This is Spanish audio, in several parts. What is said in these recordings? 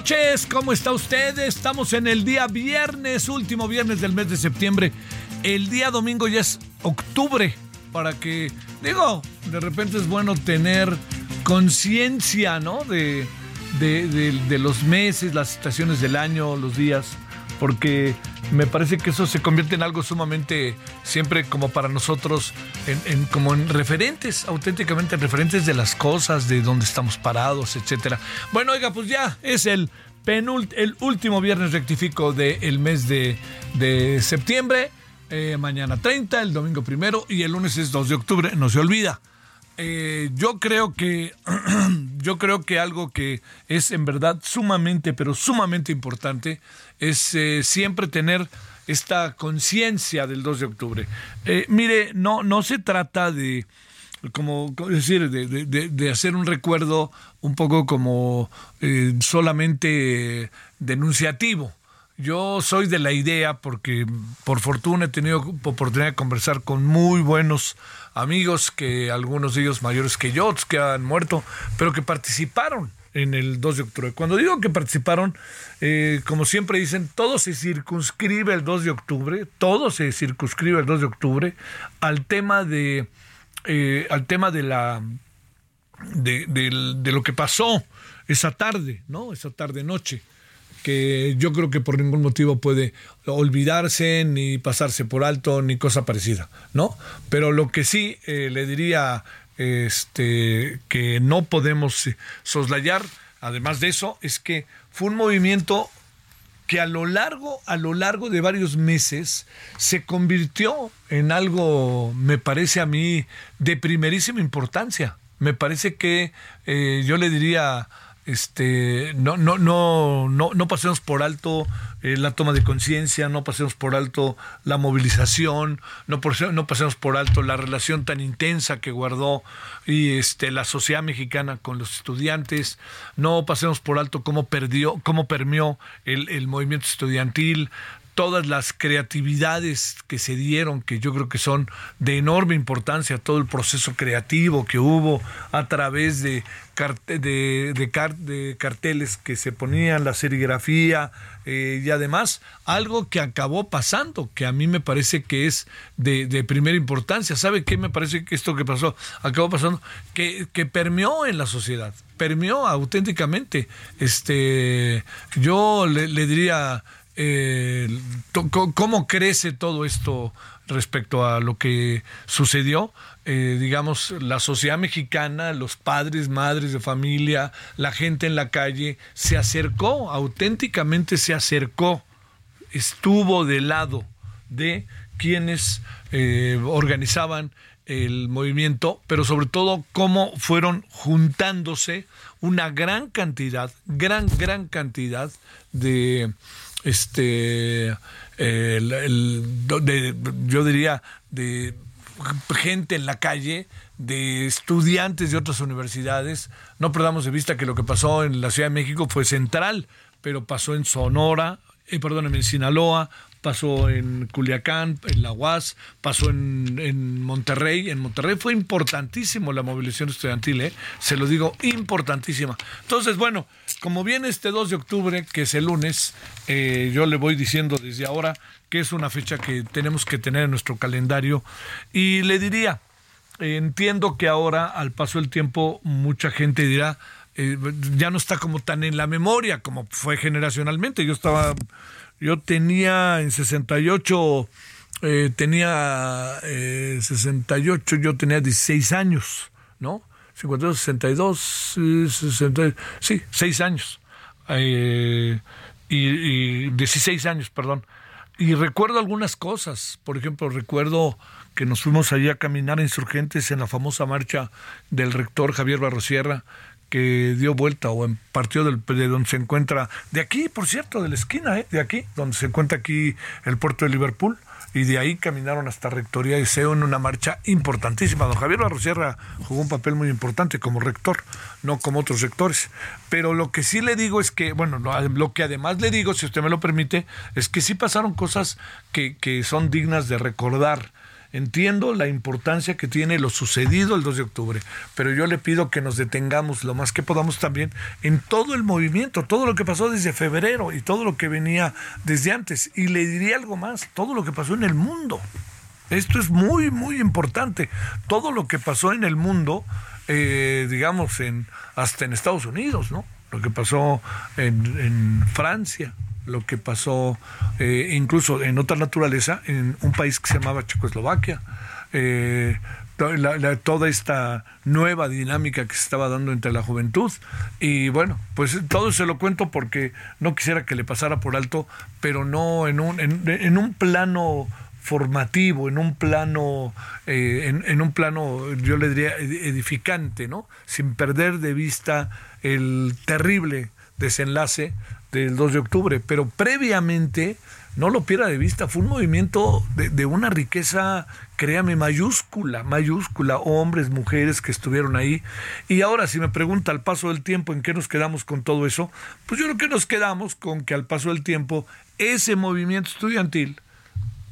Noches, ¿cómo está usted? Estamos en el día viernes, último viernes del mes de septiembre. El día domingo ya es octubre, para que, digo, de repente es bueno tener conciencia, ¿no? De, de, de- de los meses, las estaciones del año, los días, porque me parece que eso se convierte en algo sumamente, siempre como para nosotros, en, como en referentes, auténticamente referentes de las cosas, de dónde estamos parados, etcétera. Bueno, oiga, pues ya es el penult el último viernes rectifico del mes de, de septiembre. Eh, mañana 30, el domingo primero y el lunes es 2 de octubre, no se olvida. Eh, yo creo que yo creo que algo que es en verdad sumamente pero sumamente importante es eh, siempre tener esta conciencia del 2 de octubre. Eh, mire, no no se trata de como decir de, de- hacer un recuerdo un poco como eh, solamente denunciativo. Yo soy de la idea, porque por fortuna he tenido oportunidad de conversar con muy buenos amigos, que algunos de ellos mayores que yo, que han muerto, pero que participaron en el 2 de octubre. Cuando digo que participaron, eh, como siempre dicen, todo se circunscribe el 2 de octubre, todo se circunscribe el 2 de octubre al tema de, eh, al tema de la de, lo que pasó esa tarde, ¿no? Esa tarde noche, que yo creo que por ningún motivo puede olvidarse, ni pasarse por alto, ni cosa parecida, ¿no? Pero lo que sí eh, le diría este, que no podemos eh, soslayar, además de eso, es que fue un movimiento que a lo largo, a lo largo de varios meses se convirtió en algo, me parece a mí, de primerísima importancia. Me parece que eh, yo le diría, este, no, no, no, no, no pasemos por alto eh, la toma de conciencia, no pasemos por alto la movilización, no, por- no pasemos por alto la relación tan intensa que guardó y este, la sociedad mexicana con los estudiantes, no pasemos por alto cómo perdió, cómo permeó el, el movimiento estudiantil, todas las creatividades que se dieron, que yo creo que son de enorme importancia, todo el proceso creativo que hubo a través de, carte- de, de car- de carteles que se ponían, la serigrafía eh, y además algo que acabó pasando, que a mí me parece que es de, de primera importancia. ¿Sabe qué me parece que esto que pasó acabó pasando? Que, que permeó en la sociedad, permeó auténticamente. Este, yo le diría eh, cómo crece todo esto respecto a lo que sucedió. Eh, digamos, la sociedad mexicana, los padres, madres de familia, la gente en la calle, se acercó, auténticamente se acercó, estuvo del lado de quienes eh, organizaban el movimiento, pero sobre todo cómo fueron juntándose una gran cantidad, gran, gran cantidad de este el- yo diría de gente en la calle, de estudiantes de otras universidades. No perdamos de vista que lo que pasó en la Ciudad de México fue central, pero pasó en Sonora, eh, perdónenme, en Sinaloa, pasó en Culiacán, en la UAS, pasó en, Monterrey. En Monterrey fue importantísimo la movilización estudiantil, ¿eh? se lo digo, importantísima. Entonces, bueno, como viene este 2 de octubre, que es el lunes, eh, yo le voy diciendo desde ahora que es una fecha que tenemos que tener en nuestro calendario y le diría, entiendo que ahora, al paso del tiempo, mucha gente dirá, eh, ya no está como tan en la memoria como fue generacionalmente. Yo estaba, yo tenía en 68, eh, tenía eh, 68, yo tenía 16 años, ¿no? 52, 62, 60, sí, 6 años. Eh, y, y 16 años, perdón. Y recuerdo algunas cosas, por ejemplo, recuerdo que nos fuimos allí a caminar insurgentes en la famosa marcha del rector Javier Barrosierra, que dio vuelta o en partió del, de donde se encuentra, de aquí, por cierto, de la esquina, ¿eh? de aquí, donde se encuentra aquí el puerto de Liverpool, y de ahí caminaron hasta Rectoría de SEO en una marcha importantísima. Don Javier Barrosierra jugó un papel muy importante como rector, no como otros rectores. Pero lo que sí le digo es que, bueno, lo que además le digo, si usted me lo permite, es que sí pasaron cosas que, que son dignas de recordar Entiendo la importancia que tiene lo sucedido el 2 de octubre, pero yo le pido que nos detengamos lo más que podamos también en todo el movimiento, todo lo que pasó desde febrero y todo lo que venía desde antes. Y le diría algo más, todo lo que pasó en el mundo. Esto es muy, muy importante. Todo lo que pasó en el mundo, eh, digamos, en, hasta en Estados Unidos, ¿no? Lo que pasó en, en Francia, lo que pasó eh, incluso en otra naturaleza en un país que se llamaba Checoslovaquia. Eh, toda esta nueva dinámica que se estaba dando entre la juventud. Y bueno, pues todo se lo cuento porque no quisiera que le pasara por alto, pero no en un, en, un plano formativo, en un plano, eh, en, en, un plano, yo le diría, edificante, ¿no? Sin perder de vista el terrible desenlace del 2 de octubre, pero previamente, no lo pierda de vista, fue un movimiento de, una riqueza, créame, mayúscula, mayúscula, hombres, mujeres que estuvieron ahí. Y ahora, si me pregunta al paso del tiempo, ¿en qué nos quedamos con todo eso? Pues yo creo que nos quedamos con que al paso del tiempo, ese movimiento estudiantil,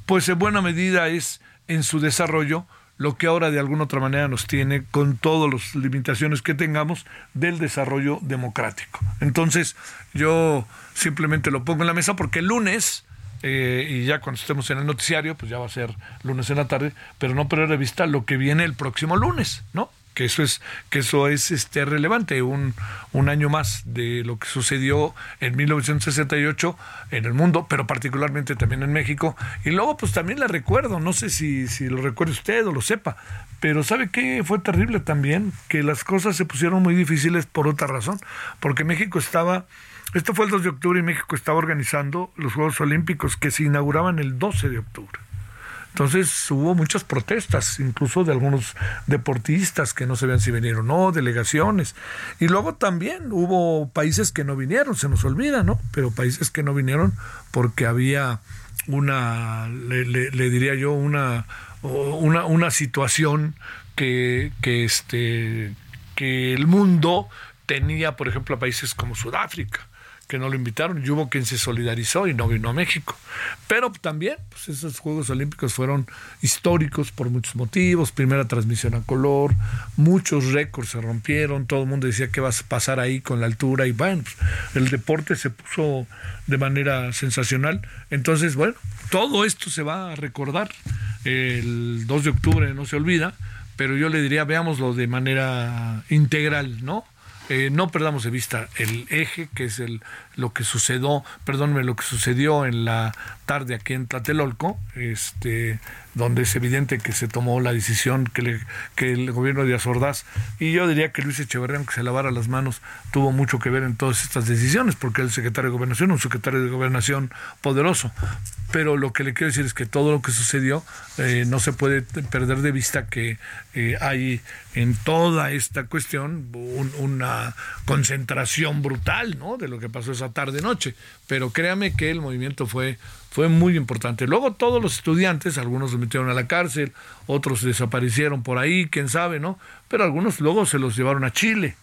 pues en buena medida es en su desarrollo, lo que ahora de alguna otra manera nos tiene con todas las limitaciones que tengamos del desarrollo democrático. Entonces, yo simplemente lo pongo en la mesa porque el lunes, eh, y ya cuando estemos en el noticiario, pues ya va a ser lunes en la tarde, pero no perder de vista lo que viene el próximo lunes, ¿no? Que eso es que eso es este relevante un, un año más de lo que sucedió en 1968 en el mundo pero particularmente también en México. Y luego pues también le recuerdo no sé si, si lo recuerde usted o lo sepa pero sabe qué fue terrible también que las cosas se pusieron muy difíciles por otra razón porque México estaba esto fue el 2 de octubre y México estaba organizando los Juegos Olímpicos que se inauguraban el 12 de octubre entonces hubo muchas protestas, incluso de algunos deportistas que no sabían si vinieron o no, delegaciones. Y luego también hubo países que no vinieron, se nos olvida, ¿no? Pero países que no vinieron porque había una, le, diría yo, una, una, una situación que, que, este, que el mundo tenía, por ejemplo, a países como Sudáfrica que no lo invitaron y hubo quien se solidarizó y no vino a México. Pero también, pues esos Juegos Olímpicos fueron históricos por muchos motivos, primera transmisión a color, muchos récords se rompieron, todo el mundo decía qué va a pasar ahí con la altura y bueno, pues, el deporte se puso de manera sensacional. Entonces, bueno, todo esto se va a recordar el 2 de octubre, no se olvida, pero yo le diría, veámoslo de manera integral, ¿no? Eh, no perdamos de vista el eje, que es el, lo que sucedió, perdónme, lo que sucedió en la tarde aquí en Tlatelolco, este, donde es evidente que se tomó la decisión que, le, que el gobierno de Azordaz, y yo diría que Luis Echeverría, aunque se lavara las manos, tuvo mucho que ver en todas estas decisiones, porque el secretario de Gobernación, un secretario de Gobernación poderoso. Pero lo que le quiero decir es que todo lo que sucedió eh, no se puede perder de vista que eh, hay en toda esta cuestión una concentración brutal ¿no? de lo que pasó esa tarde-noche. Pero créame que el movimiento fue fue muy importante. Luego todos los estudiantes, algunos se metieron a la cárcel, otros desaparecieron por ahí, quién sabe, ¿no? Pero algunos luego se los llevaron a Chile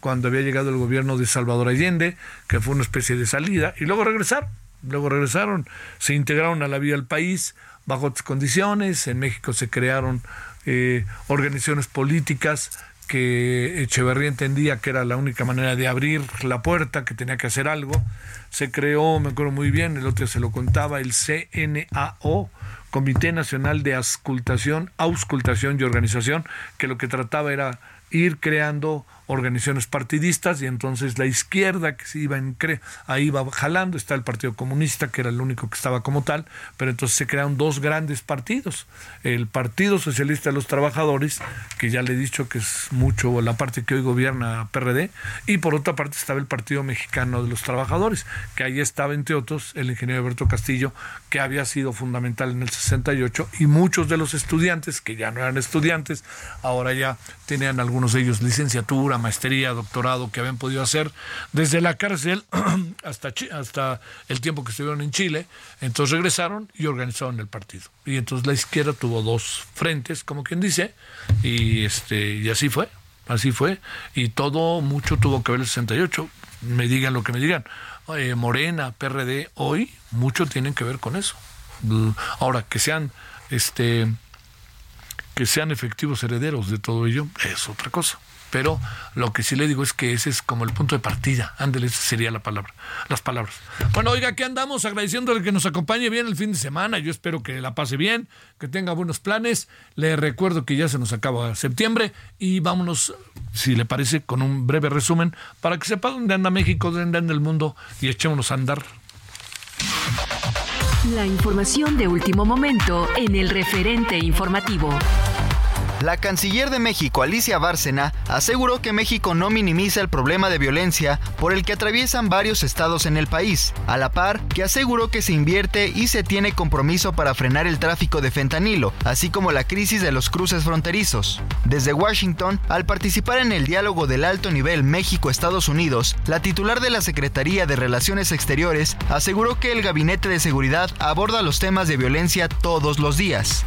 cuando había llegado el gobierno de Salvador Allende, que fue una especie de salida, y luego regresaron. luego regresaron, se integraron a la vida del país bajo otras condiciones, en México se crearon eh, organizaciones políticas que Echeverría entendía que era la única manera de abrir la puerta, que tenía que hacer algo. Se creó, me acuerdo muy bien, el otro se lo contaba, el CNAO, Comité Nacional de Auscultación, Auscultación y Organización, que lo que trataba era ir creando organizaciones partidistas y entonces la izquierda que se iba en ahí iba jalando, está el Partido Comunista que era el único que estaba como tal, pero entonces se crearon dos grandes partidos, el Partido Socialista de los Trabajadores, que ya le he dicho que es mucho la parte que hoy gobierna PRD, y por otra parte estaba el Partido Mexicano de los Trabajadores, que ahí estaba entre otros el ingeniero Alberto Castillo, que había sido fundamental en el 68 y muchos de los estudiantes que ya no eran estudiantes, ahora ya tenían algunos de ellos licenciatura, maestría, doctorado que habían podido hacer desde la cárcel hasta, hasta el tiempo que estuvieron en Chile. Entonces regresaron y organizaron el partido. Y entonces la izquierda tuvo dos frentes, como quien dice, y, este, y así fue. Así fue. Y todo, mucho tuvo que ver el 68. Me digan lo que me digan. Eh, Morena, PRD, hoy, mucho tienen que ver con eso. Ahora, que sean este que sean efectivos herederos de todo ello es otra cosa pero lo que sí le digo es que ese es como el punto de partida. Ándele, esa sería la palabra, las palabras. Bueno, oiga, aquí andamos agradeciéndole que nos acompañe bien el fin de semana. Yo espero que la pase bien, que tenga buenos planes. Le recuerdo que ya se nos acaba septiembre y vámonos, si le parece, con un breve resumen para que sepa dónde anda México, dónde anda el mundo y echémonos a andar. La información de último momento en el referente informativo. La canciller de México, Alicia Bárcena, aseguró que México no minimiza el problema de violencia por el que atraviesan varios estados en el país, a la par que aseguró que se invierte y se tiene compromiso para frenar el tráfico de fentanilo, así como la crisis de los cruces fronterizos. Desde Washington, al participar en el diálogo del alto nivel México-Estados Unidos, la titular de la Secretaría de Relaciones Exteriores aseguró que el Gabinete de Seguridad aborda los temas de violencia todos los días.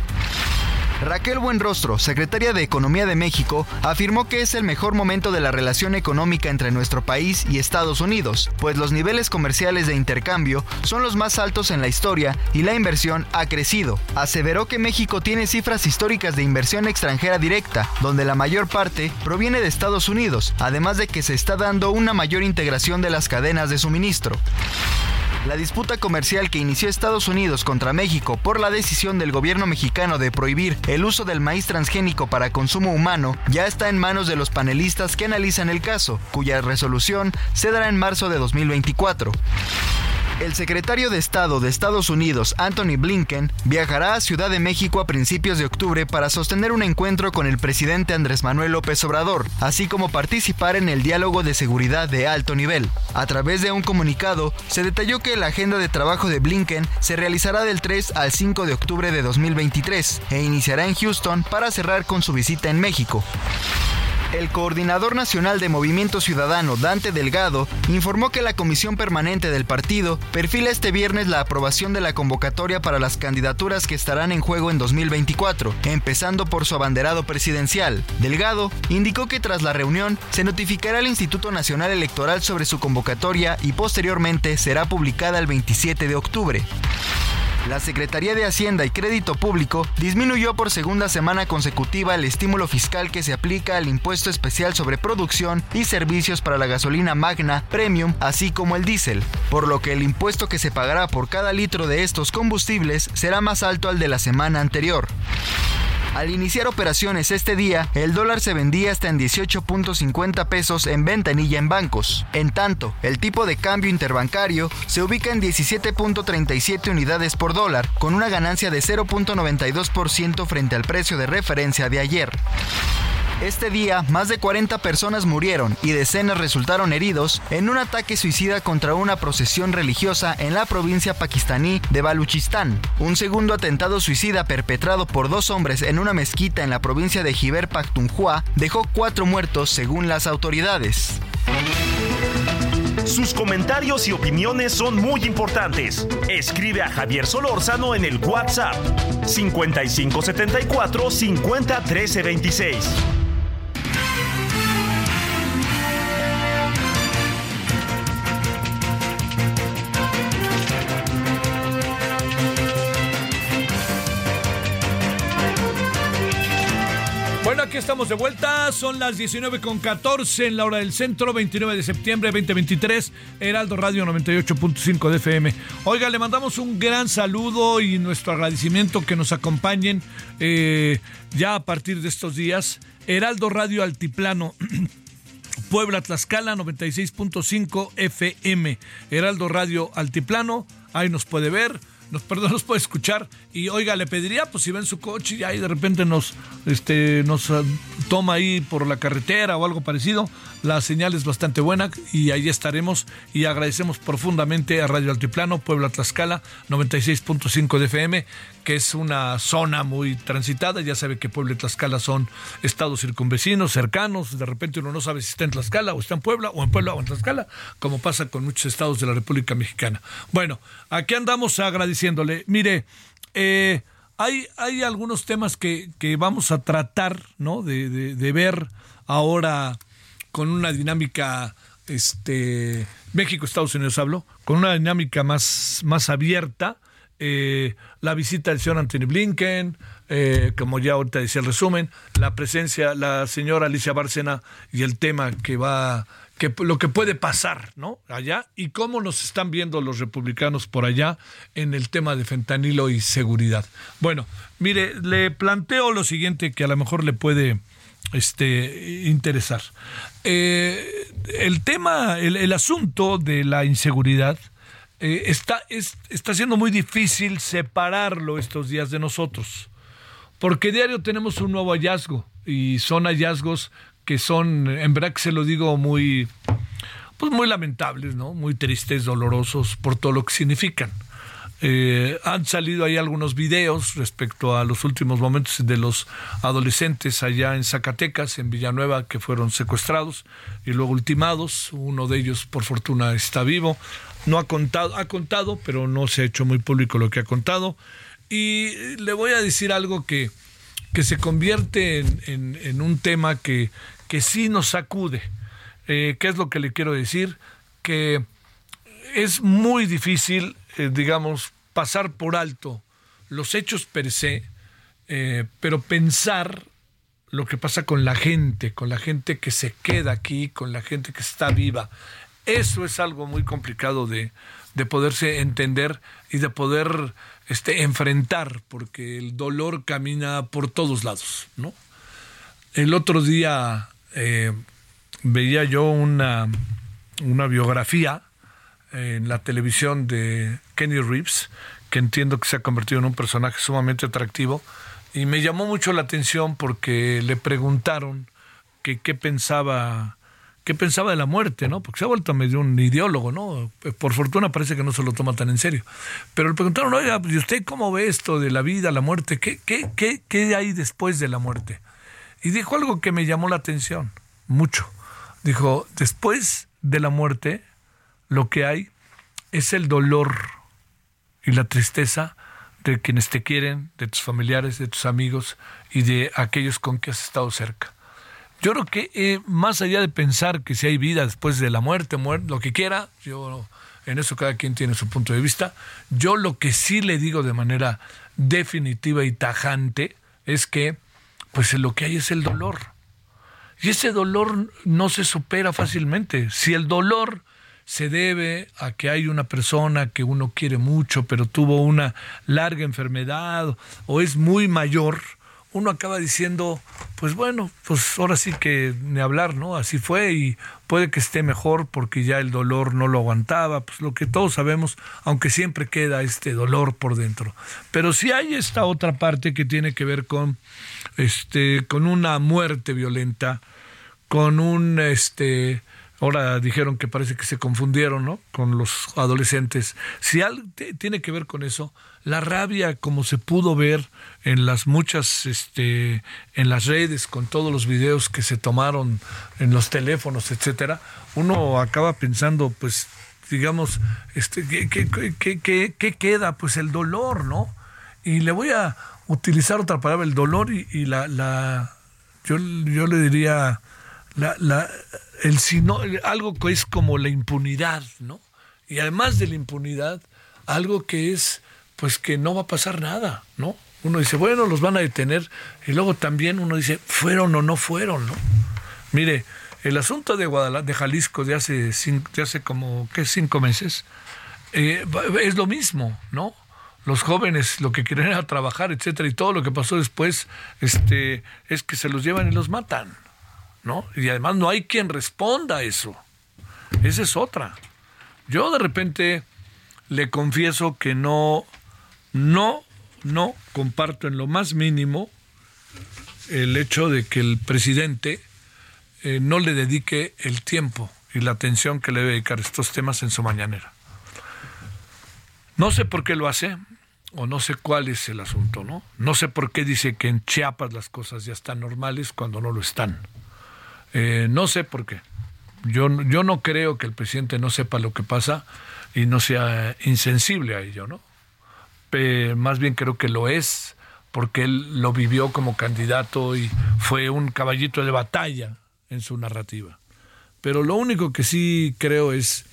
Raquel Buenrostro, secretaria de Economía de México, afirmó que es el mejor momento de la relación económica entre nuestro país y Estados Unidos, pues los niveles comerciales de intercambio son los más altos en la historia y la inversión ha crecido. Aseveró que México tiene cifras históricas de inversión extranjera directa, donde la mayor parte proviene de Estados Unidos, además de que se está dando una mayor integración de las cadenas de suministro. La disputa comercial que inició Estados Unidos contra México por la decisión del gobierno mexicano de prohibir el uso del maíz transgénico para consumo humano ya está en manos de los panelistas que analizan el caso, cuya resolución se dará en marzo de 2024. El secretario de Estado de Estados Unidos, Anthony Blinken, viajará a Ciudad de México a principios de octubre para sostener un encuentro con el presidente Andrés Manuel López Obrador, así como participar en el diálogo de seguridad de alto nivel. A través de un comunicado, se detalló que la agenda de trabajo de Blinken se realizará del 3 al 5 de octubre de 2023 e iniciará en Houston para cerrar con su visita en México. El coordinador nacional de Movimiento Ciudadano, Dante Delgado, informó que la comisión permanente del partido perfila este viernes la aprobación de la convocatoria para las candidaturas que estarán en juego en 2024, empezando por su abanderado presidencial. Delgado indicó que tras la reunión se notificará al Instituto Nacional Electoral sobre su convocatoria y posteriormente será publicada el 27 de octubre. La Secretaría de Hacienda y Crédito Público disminuyó por segunda semana consecutiva el estímulo fiscal que se aplica al impuesto especial sobre producción y servicios para la gasolina magna, premium, así como el diésel, por lo que el impuesto que se pagará por cada litro de estos combustibles será más alto al de la semana anterior. Al iniciar operaciones este día, el dólar se vendía hasta en 18.50 pesos en ventanilla en bancos. En tanto, el tipo de cambio interbancario se ubica en 17.37 unidades por dólar, con una ganancia de 0.92% frente al precio de referencia de ayer. Este día, más de 40 personas murieron y decenas resultaron heridos en un ataque suicida contra una procesión religiosa en la provincia pakistaní de Baluchistán. Un segundo atentado suicida perpetrado por dos hombres en una mezquita en la provincia de Jiber Pakhtunkhwa dejó cuatro muertos según las autoridades. Sus comentarios y opiniones son muy importantes. Escribe a Javier Solórzano en el WhatsApp 5574 50 26. Aquí estamos de vuelta. Son las 19 con 14 en la hora del centro, 29 de septiembre 2023, Heraldo Radio 98.5 de FM. Oiga, le mandamos un gran saludo y nuestro agradecimiento que nos acompañen eh, ya a partir de estos días. Heraldo Radio Altiplano. Puebla Tlaxcala 96.5 FM. Heraldo Radio Altiplano. Ahí nos puede ver nos, perdón, nos puede escuchar. Y oiga, le pediría, pues si ven su coche y ahí de repente nos, este, nos ah, toma ahí por la carretera o algo parecido, la señal es bastante buena y ahí estaremos. Y agradecemos profundamente a Radio Altiplano, Puebla Tlaxcala, 96.5 de FM, que es una zona muy transitada. Ya sabe que Puebla y Tlaxcala son estados circunvecinos, cercanos. De repente uno no sabe si está en Tlaxcala o está en Puebla, o en Puebla o en Tlaxcala, como pasa con muchos estados de la República Mexicana. Bueno, aquí andamos agradeciéndole. Mire, eh, hay, hay algunos temas que, vamos a tratar, ¿no? De, ver ahora con una dinámica, este, México, Estados Unidos hablo, con una dinámica más, más abierta eh, la visita del señor Anthony Blinken, eh, como ya ahorita decía el resumen, la presencia, la señora Alicia Bárcena y el tema que va, que lo que puede pasar, ¿no? Allá y cómo nos están viendo los republicanos por allá en el tema de fentanilo y seguridad. Bueno, mire, le planteo lo siguiente que a lo mejor le puede este, interesar. Eh, el tema, el asunto de la inseguridad eh, está, está siendo muy difícil separarlo estos días de nosotros, porque diario tenemos un nuevo hallazgo y son hallazgos que son, en verdad que se lo digo muy, pues muy lamentables, ¿no? Muy tristes, dolorosos por todo lo que significan. Eh, han salido ahí algunos videos respecto a los últimos momentos de los adolescentes allá en Zacatecas, en Villanueva, que fueron secuestrados y luego ultimados. Uno de ellos, por fortuna, está vivo no ha contado, ha contado, pero no se ha hecho muy público lo que ha contado. Y le voy a decir algo que, que se convierte en, un tema que, que sí nos sacude. Eh, ¿Qué es lo que le quiero decir? Que es muy difícil, eh, digamos, pasar por alto los hechos per se, eh, pero pensar lo que pasa con la gente, con la gente que se queda aquí, con la gente que está viva. Eso es algo muy complicado de, poderse entender y de poder este, enfrentar, porque el dolor camina por todos lados, ¿no? El otro día eh, veía yo una, una biografía en la televisión de Kenny Reeves, que entiendo que se ha convertido en un personaje sumamente atractivo, y me llamó mucho la atención porque le preguntaron que qué pensaba qué pensaba de la muerte, ¿no? Porque se ha vuelto medio un ideólogo, ¿no? Por fortuna parece que no se lo toma tan en serio. Pero le preguntaron, oiga, ¿y usted cómo ve esto de la vida, la muerte? ¿Qué, qué, qué, qué hay después de la muerte? Y dijo algo que me llamó la atención, mucho. Dijo, después de la muerte, lo que hay es el dolor y la tristeza de quienes te quieren, de tus familiares, de tus amigos y de aquellos con que has estado cerca. Yo creo que eh, más allá de pensar que si hay vida después de la muerte, lo que quiera, yo en eso cada quien tiene su punto de vista. Yo lo que sí le digo de manera definitiva y tajante es que pues lo que hay es el dolor. Y ese dolor no se supera fácilmente. Si el dolor se debe a que hay una persona que uno quiere mucho, pero tuvo una larga enfermedad o es muy mayor, uno acaba diciendo, pues bueno, pues ahora sí que ni hablar, ¿no? Así fue y puede que esté mejor porque ya el dolor no lo aguantaba, pues lo que todos sabemos, aunque siempre queda este dolor por dentro. Pero si hay esta otra parte que tiene que ver con este con una muerte violenta, con un este ahora dijeron que parece que se confundieron, ¿no? Con los adolescentes. Si algo tiene que ver con eso, la rabia como se pudo ver en las muchas este en las redes con todos los videos que se tomaron en los teléfonos etcétera uno acaba pensando pues digamos este qué, queda pues el dolor no y le voy a utilizar otra palabra el dolor y, la, la yo, yo le diría la, la el sino, algo que es como la impunidad no y además de la impunidad algo que es pues que no va a pasar nada, ¿no? Uno dice, bueno, los van a detener. Y luego también uno dice, ¿fueron o no fueron? ¿no? Mire, el asunto de Guadalajara, de Jalisco de hace, de hace como, ¿qué? Cinco meses, eh, es lo mismo, ¿no? Los jóvenes lo que quieren era trabajar, etcétera, y todo lo que pasó después este, es que se los llevan y los matan, ¿no? Y además no hay quien responda a eso. Esa es otra. Yo de repente le confieso que no, no, no comparto en lo más mínimo el hecho de que el presidente eh, no le dedique el tiempo y la atención que le debe dedicar a estos temas en su mañanera. No sé por qué lo hace, o no sé cuál es el asunto, ¿no? No sé por qué dice que en Chiapas las cosas ya están normales cuando no lo están. Eh, no sé por qué. Yo, yo no creo que el presidente no sepa lo que pasa y no sea insensible a ello, ¿no? más bien creo que lo es porque él lo vivió como candidato y fue un caballito de batalla en su narrativa. Pero lo único que sí creo es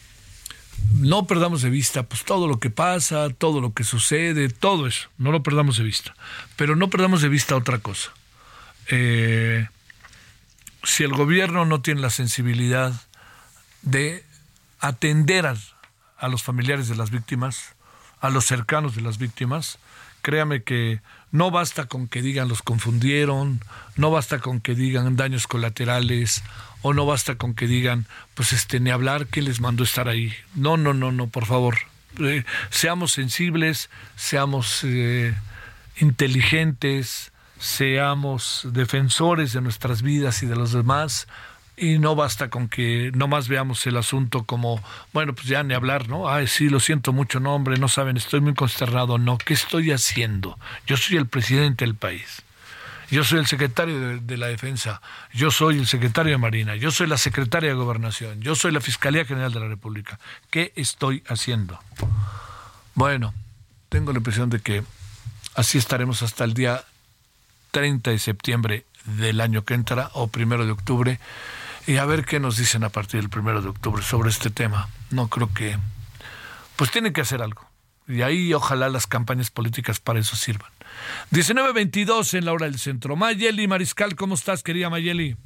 no perdamos de vista pues todo lo que pasa, todo lo que sucede, todo eso, no lo perdamos de vista. Pero no perdamos de vista otra cosa. Eh, si el gobierno no tiene la sensibilidad de atender a, los familiares de las víctimas, a los cercanos de las víctimas, créame que no basta con que digan los confundieron, no basta con que digan daños colaterales, o no basta con que digan, pues este, ni hablar, que les mandó estar ahí? No, no, no, no, por favor. Eh, seamos sensibles, seamos eh, inteligentes, seamos defensores de nuestras vidas y de los demás, y no basta con que no más veamos el asunto como, bueno, pues ya ni hablar, ¿no? Ay, sí, lo siento mucho, no, hombre, no saben, estoy muy consternado, no, ¿qué estoy haciendo? Yo soy el presidente del país. Yo soy el secretario de, la Defensa, yo soy el secretario de Marina, yo soy la secretaria de Gobernación, yo soy la Fiscalía General de la República. ¿Qué estoy haciendo? Bueno, tengo la impresión de que así estaremos hasta el día 30 de septiembre del año que entra o primero de octubre y a ver qué nos dicen a partir del primero de octubre sobre este tema. No creo que... Pues tienen que hacer algo. Y ahí ojalá las campañas políticas para eso sirvan. 19.22 en la hora del centro. Mayeli Mariscal, ¿cómo estás, querida Mayeli?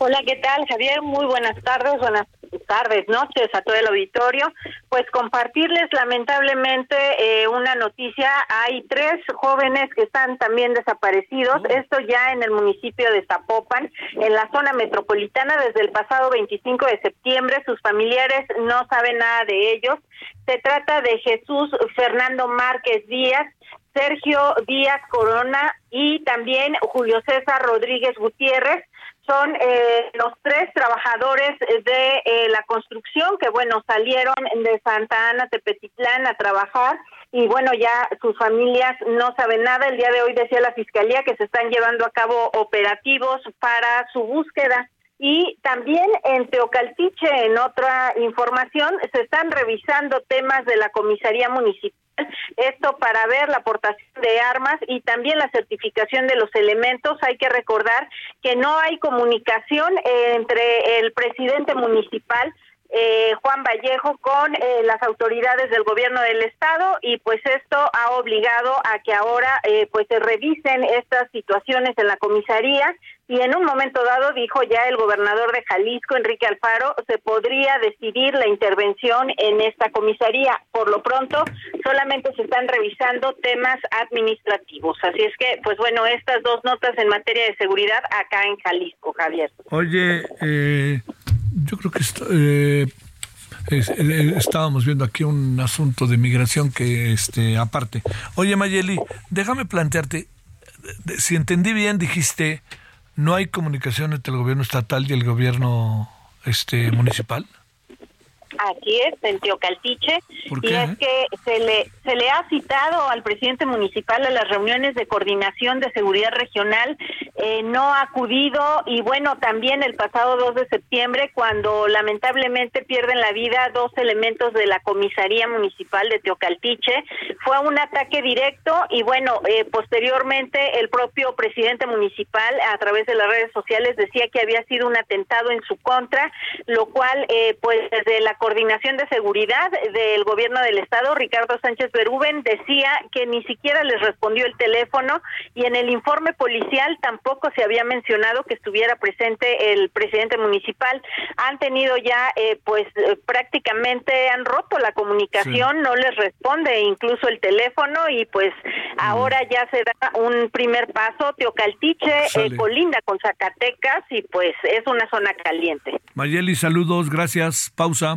Hola, ¿qué tal, Javier? Muy buenas tardes, buenas tardes, noches a todo el auditorio. Pues compartirles lamentablemente eh, una noticia. Hay tres jóvenes que están también desaparecidos. Oh. Esto ya en el municipio de Zapopan, en la zona metropolitana, desde el pasado 25 de septiembre. Sus familiares no saben nada de ellos. Se trata de Jesús Fernando Márquez Díaz, Sergio Díaz Corona y también Julio César Rodríguez Gutiérrez son eh, los tres trabajadores de eh, la construcción que, bueno, salieron de Santa Ana, Tepetitlán a trabajar y, bueno, ya sus familias no saben nada. El día de hoy decía la Fiscalía que se están llevando a cabo operativos para su búsqueda. Y también en Teocaltiche, en otra información, se están revisando temas de la comisaría municipal esto para ver la aportación de armas y también la certificación de los elementos. Hay que recordar que no hay comunicación entre el presidente municipal eh, Juan Vallejo con eh, las autoridades del gobierno del estado y pues esto ha obligado a que ahora eh, pues se revisen estas situaciones en la comisaría y en un momento dado dijo ya el gobernador de Jalisco Enrique Alfaro se podría decidir la intervención en esta comisaría. Por lo pronto solamente se están revisando temas administrativos. Así es que pues bueno estas dos notas en materia de seguridad acá en Jalisco Javier. Oye eh yo creo que eh, eh, estábamos viendo aquí un asunto de migración que, este, aparte. Oye, Mayeli, déjame plantearte, si entendí bien, dijiste, no hay comunicación entre el gobierno estatal y el gobierno este municipal. Así es, en Teocaltiche. Y es que se le, se le ha citado al presidente municipal a las reuniones de coordinación de seguridad regional, eh, no ha acudido y bueno, también el pasado 2 de septiembre, cuando lamentablemente pierden la vida dos elementos de la comisaría municipal de Teocaltiche, fue un ataque directo y bueno, eh, posteriormente el propio presidente municipal a través de las redes sociales decía que había sido un atentado en su contra, lo cual eh, pues desde la Coordinación de Seguridad del Gobierno del Estado, Ricardo Sánchez Berúben, decía que ni siquiera les respondió el teléfono y en el informe policial tampoco se había mencionado que estuviera presente el presidente municipal. Han tenido ya, eh, pues eh, prácticamente han roto la comunicación, no les responde incluso el teléfono y pues mm. ahora ya se da un primer paso. Teocaltiche eh, colinda con Zacatecas y pues es una zona caliente. Mayeli, saludos, gracias. Pausa.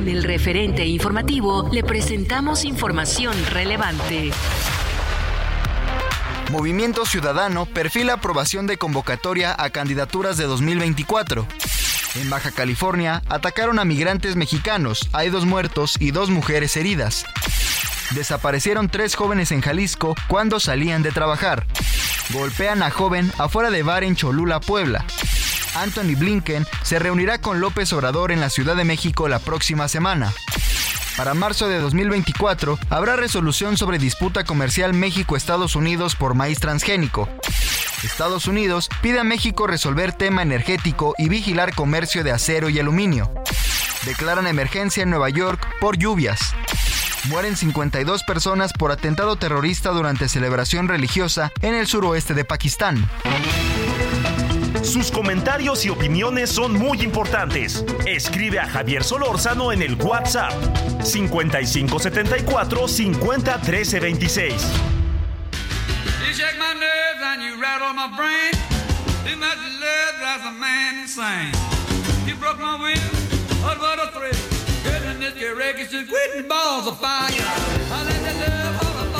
En el referente informativo le presentamos información relevante. Movimiento Ciudadano perfila aprobación de convocatoria a candidaturas de 2024. En Baja California atacaron a migrantes mexicanos, hay dos muertos y dos mujeres heridas. Desaparecieron tres jóvenes en Jalisco cuando salían de trabajar. Golpean a joven afuera de bar en Cholula, Puebla. Anthony Blinken se reunirá con López Obrador en la Ciudad de México la próxima semana. Para marzo de 2024 habrá resolución sobre disputa comercial México-Estados Unidos por maíz transgénico. Estados Unidos pide a México resolver tema energético y vigilar comercio de acero y aluminio. Declaran emergencia en Nueva York por lluvias. Mueren 52 personas por atentado terrorista durante celebración religiosa en el suroeste de Pakistán. Sus comentarios y opiniones son muy importantes. Escribe a Javier Solórzano en el WhatsApp 5574 50 13 26. You shake my nerves and you rattle my brain. Too much love drives a man insane. You broke my will, what about a thrill? Goodness, your wreckage is quitting balls of fire. I let that love all I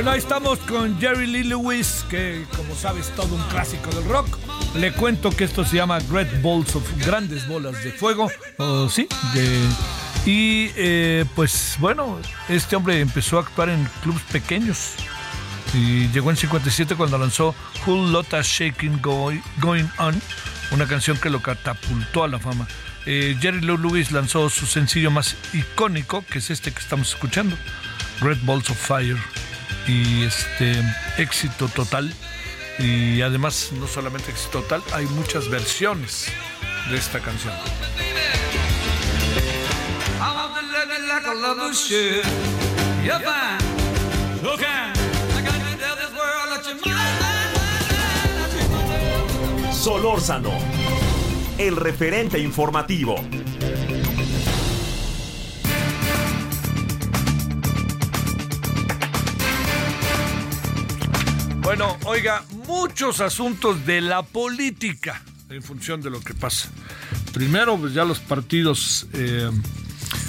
Bueno, ahí estamos con Jerry Lee Lewis, que como sabes, todo un clásico del rock. Le cuento que esto se llama Great Balls of Grandes Bolas de Fuego, sí, de, y eh, pues bueno, este hombre empezó a actuar en clubes pequeños y llegó en 57 cuando lanzó Whole Lotta Shaking Going On, una canción que lo catapultó a la fama. Eh, Jerry Lee Lewis lanzó su sencillo más icónico, que es este que estamos escuchando, Great Balls of Fire, y este éxito total. Y además, no solamente éxito total, hay muchas versiones de esta canción. Solórzano, el referente informativo. Bueno, oiga, muchos asuntos de la política en función de lo que pasa. Primero, pues ya los partidos, eh,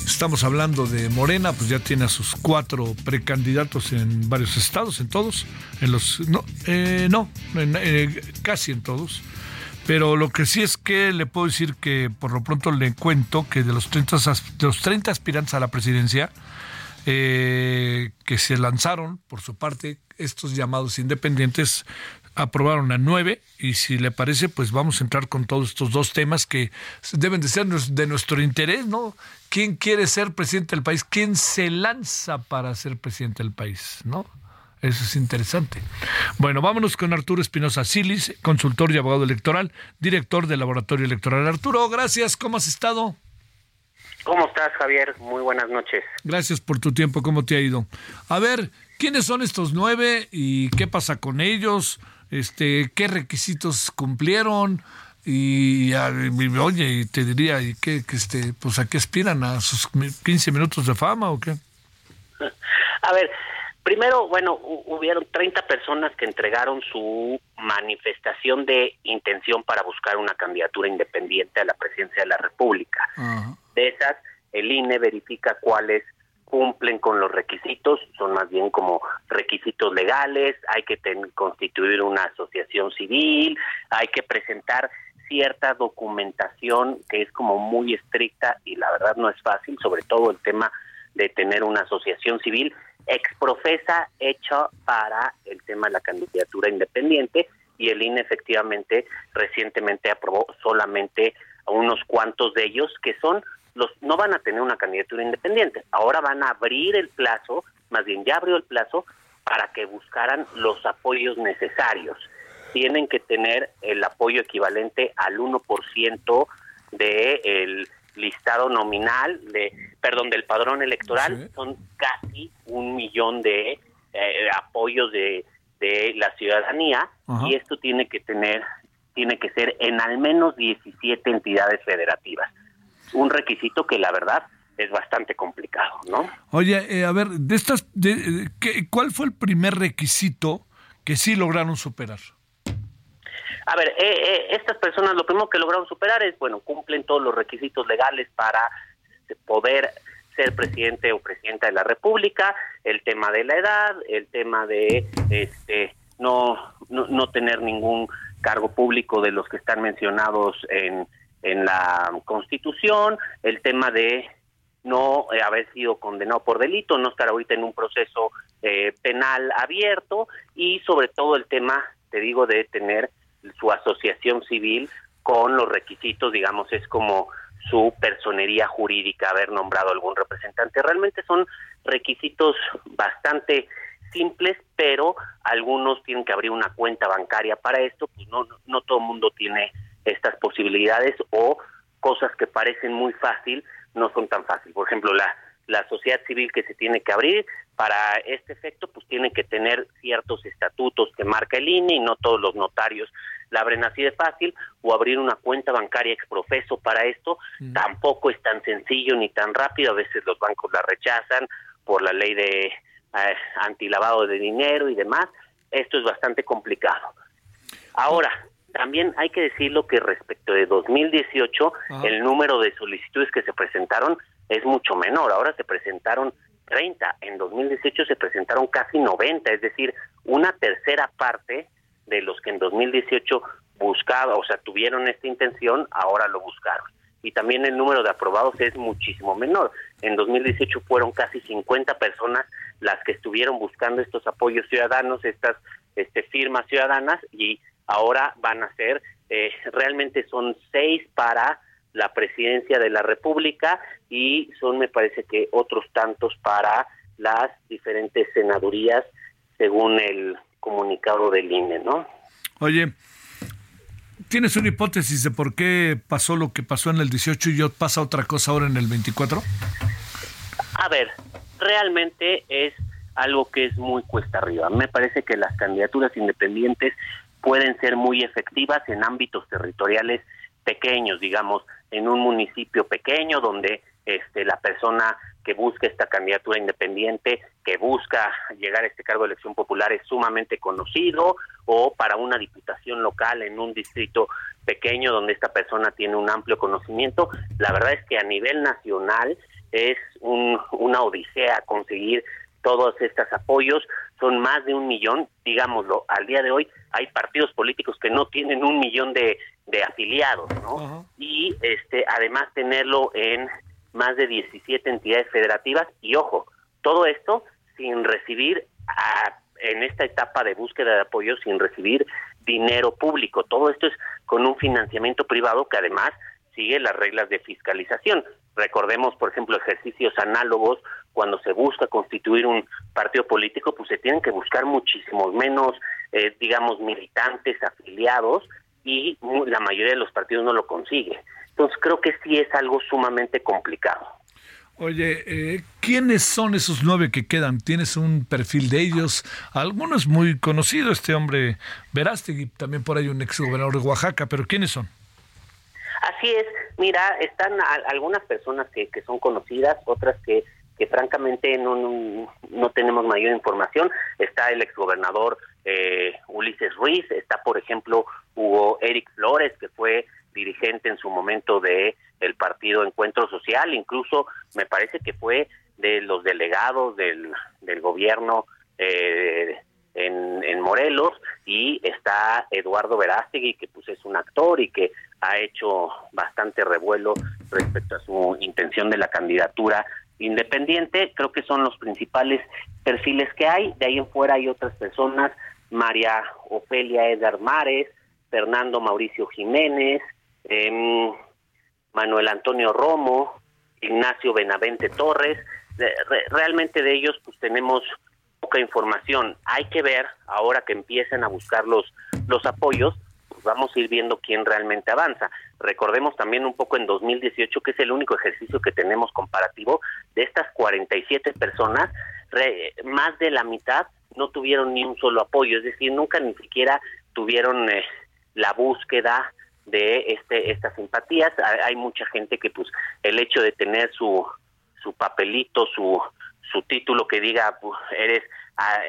estamos hablando de Morena, pues ya tiene a sus cuatro precandidatos en varios estados, en todos, en los, no, eh, no, eh, casi en todos. Pero lo que sí es que le puedo decir que por lo pronto le cuento que de los 30, de los 30 aspirantes a la presidencia, que se lanzaron por su parte estos llamados independientes aprobaron a nueve y si le parece pues vamos a entrar con todos estos dos temas que deben de ser de nuestro interés, ¿no? ¿Quién quiere ser presidente del país? ¿Quién se lanza para ser presidente del país? ¿No? Eso es interesante. Bueno, vámonos con Arturo Espinosa Silis, consultor y abogado electoral, director del Laboratorio Electoral. Arturo, gracias. ¿Cómo has estado? ¿Cómo estás, Javier? Muy buenas noches. Gracias por tu tiempo. ¿Cómo te ha ido? A ver, ¿Quiénes son estos nueve y qué pasa con ellos? Este, ¿Qué requisitos cumplieron? Y, oye, te diría, ¿y qué, este, pues a qué aspiran? ¿A sus 15 minutos de fama o qué? A ver, primero, bueno, hubieron 30 personas que entregaron su manifestación de intención para buscar una candidatura independiente a la presidencia de la República. De esas, el INE verifica cuáles cumplen con los requisitos, son más bien como requisitos legales, hay que constituir una asociación civil, hay que presentar cierta documentación que es como muy estricta y la verdad no es fácil, sobre todo el tema de tener una asociación civil exprofesa hecha para el tema de la candidatura independiente y el INE efectivamente recientemente aprobó solamente a unos cuantos de ellos que son los no van a tener una candidatura independiente. Ahora van a abrir el plazo, más bien ya abrió el plazo para que buscaran los apoyos necesarios. Tienen que tener el apoyo equivalente al 1% del el listado nominal de perdón del padrón electoral son casi un millón de eh, apoyos de, de la ciudadanía y esto tiene que tener tiene que ser en al menos 17 entidades federativas un requisito que la verdad es bastante complicado, ¿no? Oye, eh, a ver, de estas, de, ¿qué, ¿cuál fue el primer requisito que sí lograron superar? A ver, eh, eh, estas personas lo primero que lograron superar es, bueno, cumplen todos los requisitos legales para poder ser presidente o presidenta de la República, el tema de la edad, el tema de este no, no, no tener ningún cargo público de los que están mencionados en, en la Constitución, el tema de no haber sido condenado por delito, no estar ahorita en un proceso eh, penal abierto y sobre todo el tema, te digo, de tener su asociación civil con los requisitos, digamos, es como su personería jurídica, haber nombrado algún representante. Realmente son requisitos bastante simples, pero algunos tienen que abrir una cuenta bancaria para esto, pues no, no todo el mundo tiene estas posibilidades o cosas que parecen muy fácil no son tan fácil. Por ejemplo, la, la sociedad civil que se tiene que abrir para este efecto, pues tiene que tener ciertos estatutos que marca el INE y no todos los notarios la abren así de fácil, o abrir una cuenta bancaria exprofeso para esto, mm. tampoco es tan sencillo ni tan rápido, a veces los bancos la rechazan por la ley de eh, antilavado de dinero y demás, esto es bastante complicado. Ahora, también hay que decirlo que respecto de 2018, el número de solicitudes que se presentaron es mucho menor. Ahora se presentaron 30, en 2018 se presentaron casi 90, es decir, una tercera parte de los que en 2018 buscaba, o sea, tuvieron esta intención, ahora lo buscaron. Y también el número de aprobados es muchísimo menor. En 2018 fueron casi 50 personas las que estuvieron buscando estos apoyos ciudadanos, estas este, firmas ciudadanas, y ahora van a ser, eh, realmente son seis para la presidencia de la República y son, me parece que, otros tantos para las diferentes senadurías, según el comunicado del INE, ¿no? Oye, ¿tienes una hipótesis de por qué pasó lo que pasó en el 18 y pasa otra cosa ahora en el 24? A ver, realmente es algo que es muy cuesta arriba. Me parece que las candidaturas independientes pueden ser muy efectivas en ámbitos territoriales pequeños, digamos, en un municipio pequeño donde este, la persona que busca esta candidatura independiente, que busca llegar a este cargo de elección popular es sumamente conocido, o para una diputación local en un distrito pequeño donde esta persona tiene un amplio conocimiento. La verdad es que a nivel nacional es un, una odisea conseguir todos estos apoyos, son más de un millón, digámoslo, al día de hoy hay partidos políticos que no tienen un millón de, de afiliados, ¿no? Y este, además tenerlo en más de 17 entidades federativas y ojo, todo esto sin recibir en esta etapa de búsqueda de apoyo sin recibir dinero público. Todo esto es con un financiamiento privado que además sigue las reglas de fiscalización. Recordemos, por ejemplo, ejercicios análogos cuando se busca constituir un partido político, pues se tienen que buscar muchísimos menos, eh, digamos, militantes afiliados y la mayoría de los partidos no lo consigue. Entonces creo que sí es algo sumamente complicado. Oye, eh, ¿quiénes son esos nueve que quedan? ¿Tienes un perfil de ellos? Alguno es muy conocido, este hombre Verástegui, también por ahí un ex gobernador de Oaxaca, pero ¿quiénes son? Así es, mira, están algunas personas que, que son conocidas, otras que que francamente no, no, tenemos mayor información. Está el exgobernador eh, Ulises Ruiz, está por ejemplo Hugo Eric Flores, que fue dirigente en su momento de el partido Encuentro Social, incluso me parece que fue de los delegados del, del gobierno eh, en, en, Morelos y está Eduardo Verástegui que pues es un actor y que ha hecho bastante revuelo respecto a su intención de la candidatura independiente. Creo que son los principales perfiles que hay. De ahí en fuera hay otras personas María Ofelia Edgar Mares Fernando Mauricio Jiménez eh, Manuel Antonio Romo, Ignacio Benavente Torres, realmente de ellos pues tenemos poca información. Hay que ver ahora que empiecen a buscar los, los apoyos, pues vamos a ir viendo quién realmente avanza. Recordemos también un poco en 2018 que es el único ejercicio que tenemos comparativo de estas 47 personas, más de la mitad no tuvieron ni un solo apoyo, es decir, nunca ni siquiera tuvieron eh, la búsqueda de este estas simpatías. Hay mucha gente que pues el hecho de tener su su papelito, su su título que diga pues, eres a,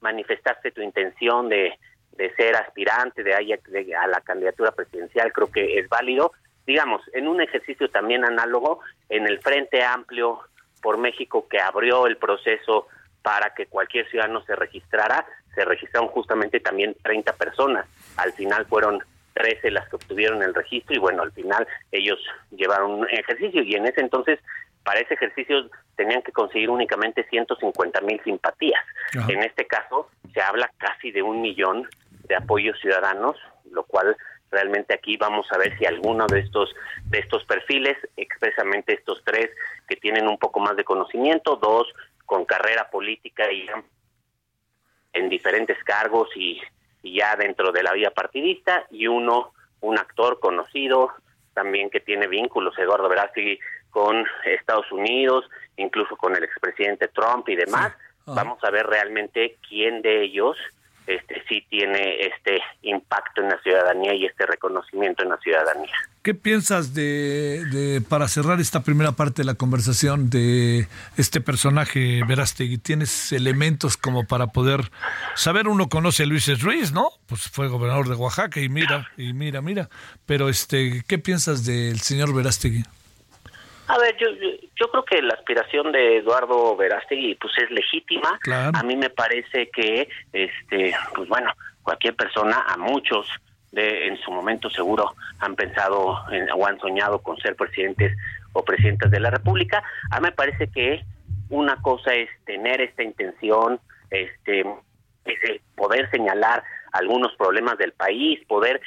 manifestaste tu intención de, de ser aspirante de, a la candidatura presidencial, creo que es válido. Digamos, en un ejercicio también análogo, en el Frente Amplio por México que abrió el proceso para que cualquier ciudadano se registrara, se registraron justamente también 30 personas. Al final fueron 13 las que obtuvieron el registro y bueno, al final ellos llevaron un ejercicio y en ese entonces para ese ejercicio tenían que conseguir únicamente 150 mil simpatías. En este caso se habla casi de un millón de apoyos ciudadanos, lo cual realmente aquí vamos a ver si alguno de estos de estos perfiles, expresamente estos tres que tienen un poco más de conocimiento, dos con carrera política y en diferentes cargos y ya dentro de la vía partidista, y uno, un actor conocido, también que tiene vínculos, Eduardo Verástegui, con Estados Unidos, incluso con el expresidente Trump y demás. Vamos a ver realmente quién de ellos este sí tiene este impacto en la ciudadanía y este reconocimiento en la ciudadanía. ¿Qué piensas de, para cerrar esta primera parte de la conversación de este personaje Verástegui? ¿Tienes elementos como para poder saber? Uno conoce a Luis Ruiz, ¿no? Pues fue gobernador de Oaxaca y mira, y mira, mira. Pero este, ¿qué piensas del señor Verástegui? A ver, yo, yo, creo que la aspiración de Eduardo Verástegui pues es legítima. A mí me parece que, este, pues bueno, cualquier persona, a muchos de, en su momento seguro han pensado o han soñado con ser presidentes o presidentas de la República. A mí me parece que una cosa es tener esta intención, este, poder señalar algunos problemas del país, poder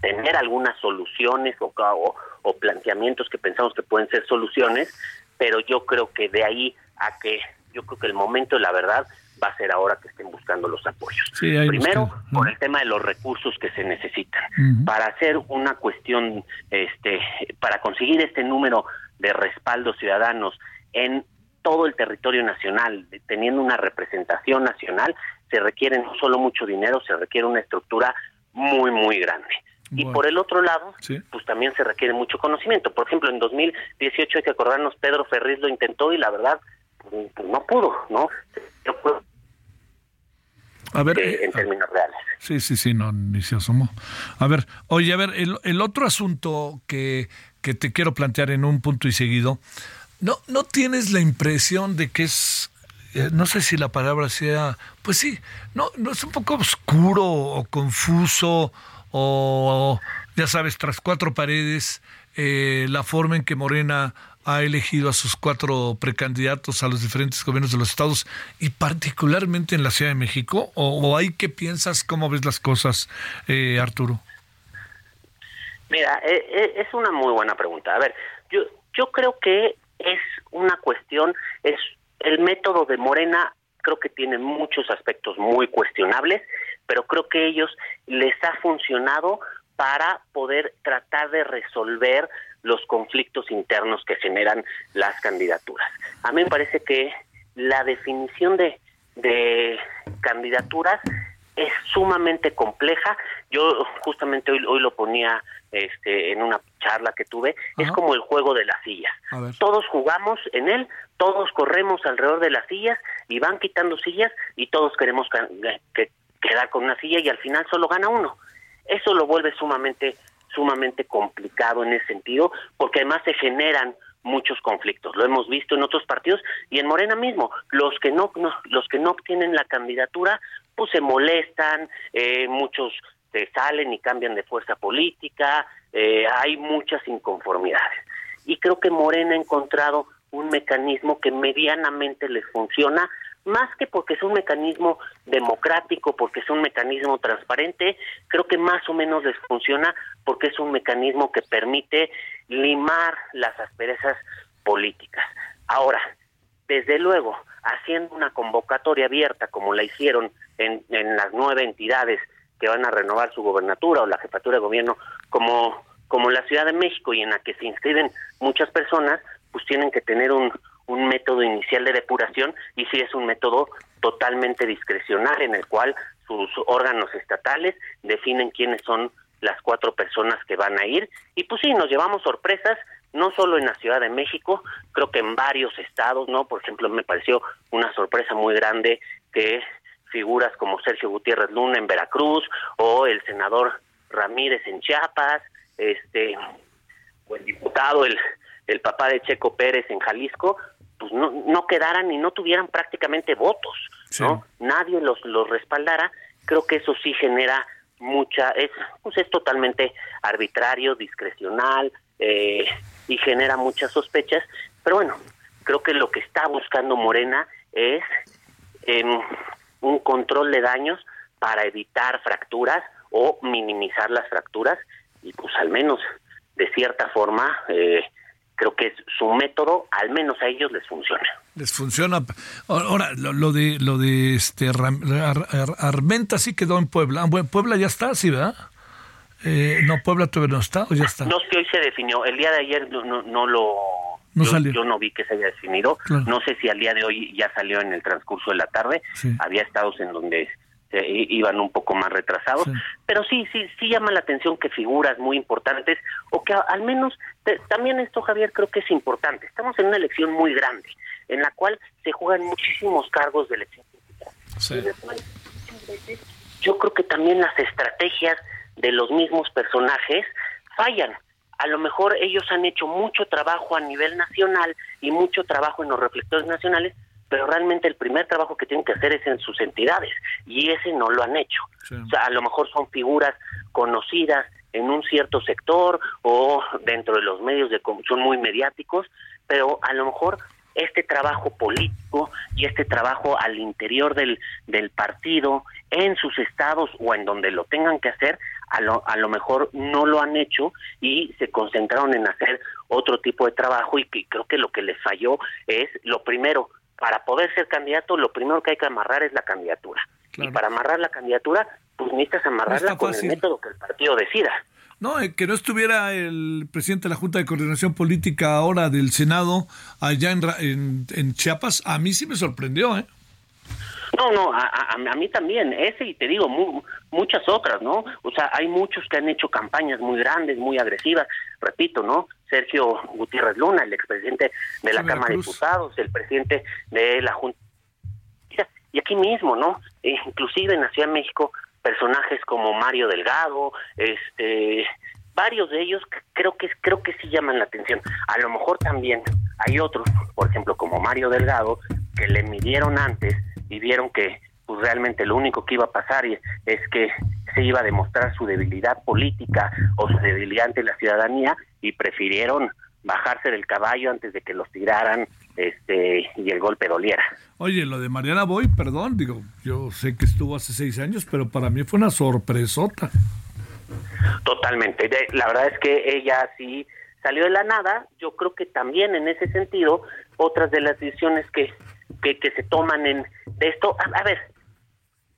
tener algunas soluciones o, o, planteamientos que pensamos que pueden ser soluciones, pero yo creo que de ahí a que yo creo que el momento de la verdad va a ser ahora que estén buscando los apoyos. Primero, por el tema de los recursos que se necesitan. Para hacer una cuestión, este, para conseguir este número de respaldos ciudadanos en todo el territorio nacional, teniendo una representación nacional, se requiere no solo mucho dinero, se requiere una estructura muy, muy grande. Y por el otro lado, pues también se requiere mucho conocimiento. Por ejemplo, en 2018 hay que acordarnos, Pedro Ferriz lo intentó y la verdad, pues, pues no pudo, ¿no? A ver, eh, en términos reales. Sí, sí, sí, no, ni se asomó. A ver, oye, a ver, el, el otro asunto que, que te quiero plantear en un punto y seguido, ¿no, ¿no tienes la impresión de que es eh, no sé si la palabra sea, pues sí, no, no es un poco oscuro o confuso o, ya sabes, tras cuatro paredes, eh, la forma en que Morena ha elegido a sus cuatro precandidatos a los diferentes gobiernos de los estados y particularmente en la Ciudad de México? ¿O, hay que piensas? ¿Cómo ves las cosas, eh, Arturo? Mira, es una muy buena pregunta. A ver, yo, yo creo que es una cuestión, es el método de Morena creo que tiene muchos aspectos muy cuestionables, pero creo que ellos les ha funcionado para poder tratar de resolver los conflictos internos que generan las candidaturas. A mí me parece que la definición de, de candidaturas es sumamente compleja. Yo justamente hoy, hoy lo ponía este, en una charla que tuve, es como el juego de las sillas. Todos jugamos en él, todos corremos alrededor de las sillas y van quitando sillas y todos queremos que, quedar con una silla y al final solo gana uno. Eso lo vuelve sumamente sumamente complicado en ese sentido, porque además se generan muchos conflictos. Lo hemos visto en otros partidos y en Morena mismo. Los que no, los que no obtienen la candidatura, pues se molestan, eh, muchos se salen y cambian de fuerza política, eh, hay muchas inconformidades. Y creo que Morena ha encontrado un mecanismo que medianamente les funciona, más que porque es un mecanismo democrático, porque es un mecanismo transparente, creo que más o menos les funciona porque es un mecanismo que permite limar las asperezas políticas. Ahora, desde luego, haciendo una convocatoria abierta como la hicieron en, en las nueve entidades que van a renovar su gobernatura o la jefatura de gobierno como, como la Ciudad de México y en la que se inscriben muchas personas, pues tienen que tener un, un método inicial de depuración y si es un método totalmente discrecional en el cual sus órganos estatales definen quiénes son las cuatro personas que van a ir y pues sí, nos llevamos sorpresas no solo en la Ciudad de México, creo que en varios estados, ¿no? Por ejemplo, me pareció una sorpresa muy grande que figuras como Sergio Gutiérrez Luna en Veracruz o el senador Ramírez en Chiapas, este o el diputado, el, el papá de Checo Pérez en Jalisco, pues no, no quedaran y no tuvieran prácticamente votos, ¿no? Nadie los, los respaldara, creo que eso sí genera mucha, es, pues es totalmente arbitrario, discrecional, eh, y genera muchas sospechas, pero bueno, creo que lo que está buscando Morena es eh, un control de daños para evitar fracturas o minimizar las fracturas y pues al menos de cierta forma eh, creo que es su método al menos a ellos les funciona. Les funciona. Ahora lo, de lo de este Armenta sí quedó en Puebla. Ah, Puebla ya está sí verdad eh, no Puebla todavía no está o ya está. No es que hoy se definió. El día de ayer no, no, lo yo, no vi que se haya definido. No sé si al día de hoy ya salió en el transcurso de la tarde. Había estados en donde iban un poco más retrasados, pero sí, sí, sí llama la atención que figuras muy importantes, o que al menos también esto, Javier, creo que es importante. Estamos en una elección muy grande, en la cual se juegan muchísimos cargos de elección. Yo creo que también las estrategias de los mismos personajes fallan a lo mejor ellos han hecho mucho trabajo a nivel nacional y mucho trabajo en los reflectores nacionales, pero realmente el primer trabajo que tienen que hacer es en sus entidades y ese no lo han hecho. O sea, a lo mejor son figuras conocidas en un cierto sector o dentro de los medios de son muy mediáticos, pero a lo mejor este trabajo político y este trabajo al interior del, del partido, en sus estados o en donde lo tengan que hacer, a lo, a lo mejor no lo han hecho y se concentraron en hacer otro tipo de trabajo y que creo que lo que les falló es lo primero, para poder ser candidato, lo primero que hay que amarrar es la candidatura. Y para amarrar la candidatura, pues necesitas amarrarla con el método que el partido decida. No, eh, que no estuviera el presidente de la Junta de Coordinación Política ahora del Senado allá en, en, en Chiapas, a mí sí me sorprendió, ¿eh? No, no, a, a, mí también, ese y te digo, muchas otras, ¿no? O sea, hay muchos que han hecho campañas muy grandes, muy agresivas, repito, ¿no? Sergio Gutiérrez Luna, el expresidente de la Cámara de Diputados, el presidente de la Junta. Y aquí mismo, ¿no? E inclusive en la Ciudad de México, personajes como Mario Delgado, este varios de ellos creo que creo que sí llaman la atención. A lo mejor también hay otros, por ejemplo, como Mario Delgado, que le midieron antes y vieron que pues realmente lo único que iba a pasar es que se iba a demostrar su debilidad política o su debilidad ante la ciudadanía y prefirieron bajarse del caballo antes de que los tiraran este y el golpe doliera. Oye, lo de Mariana Boy, perdón, digo, yo sé que estuvo hace seis años, pero para mí fue una sorpresota. Totalmente. La verdad es que ella sí salió de la nada. Yo creo que también en ese sentido, otras de las decisiones que que, que se toman en de esto. A, ver,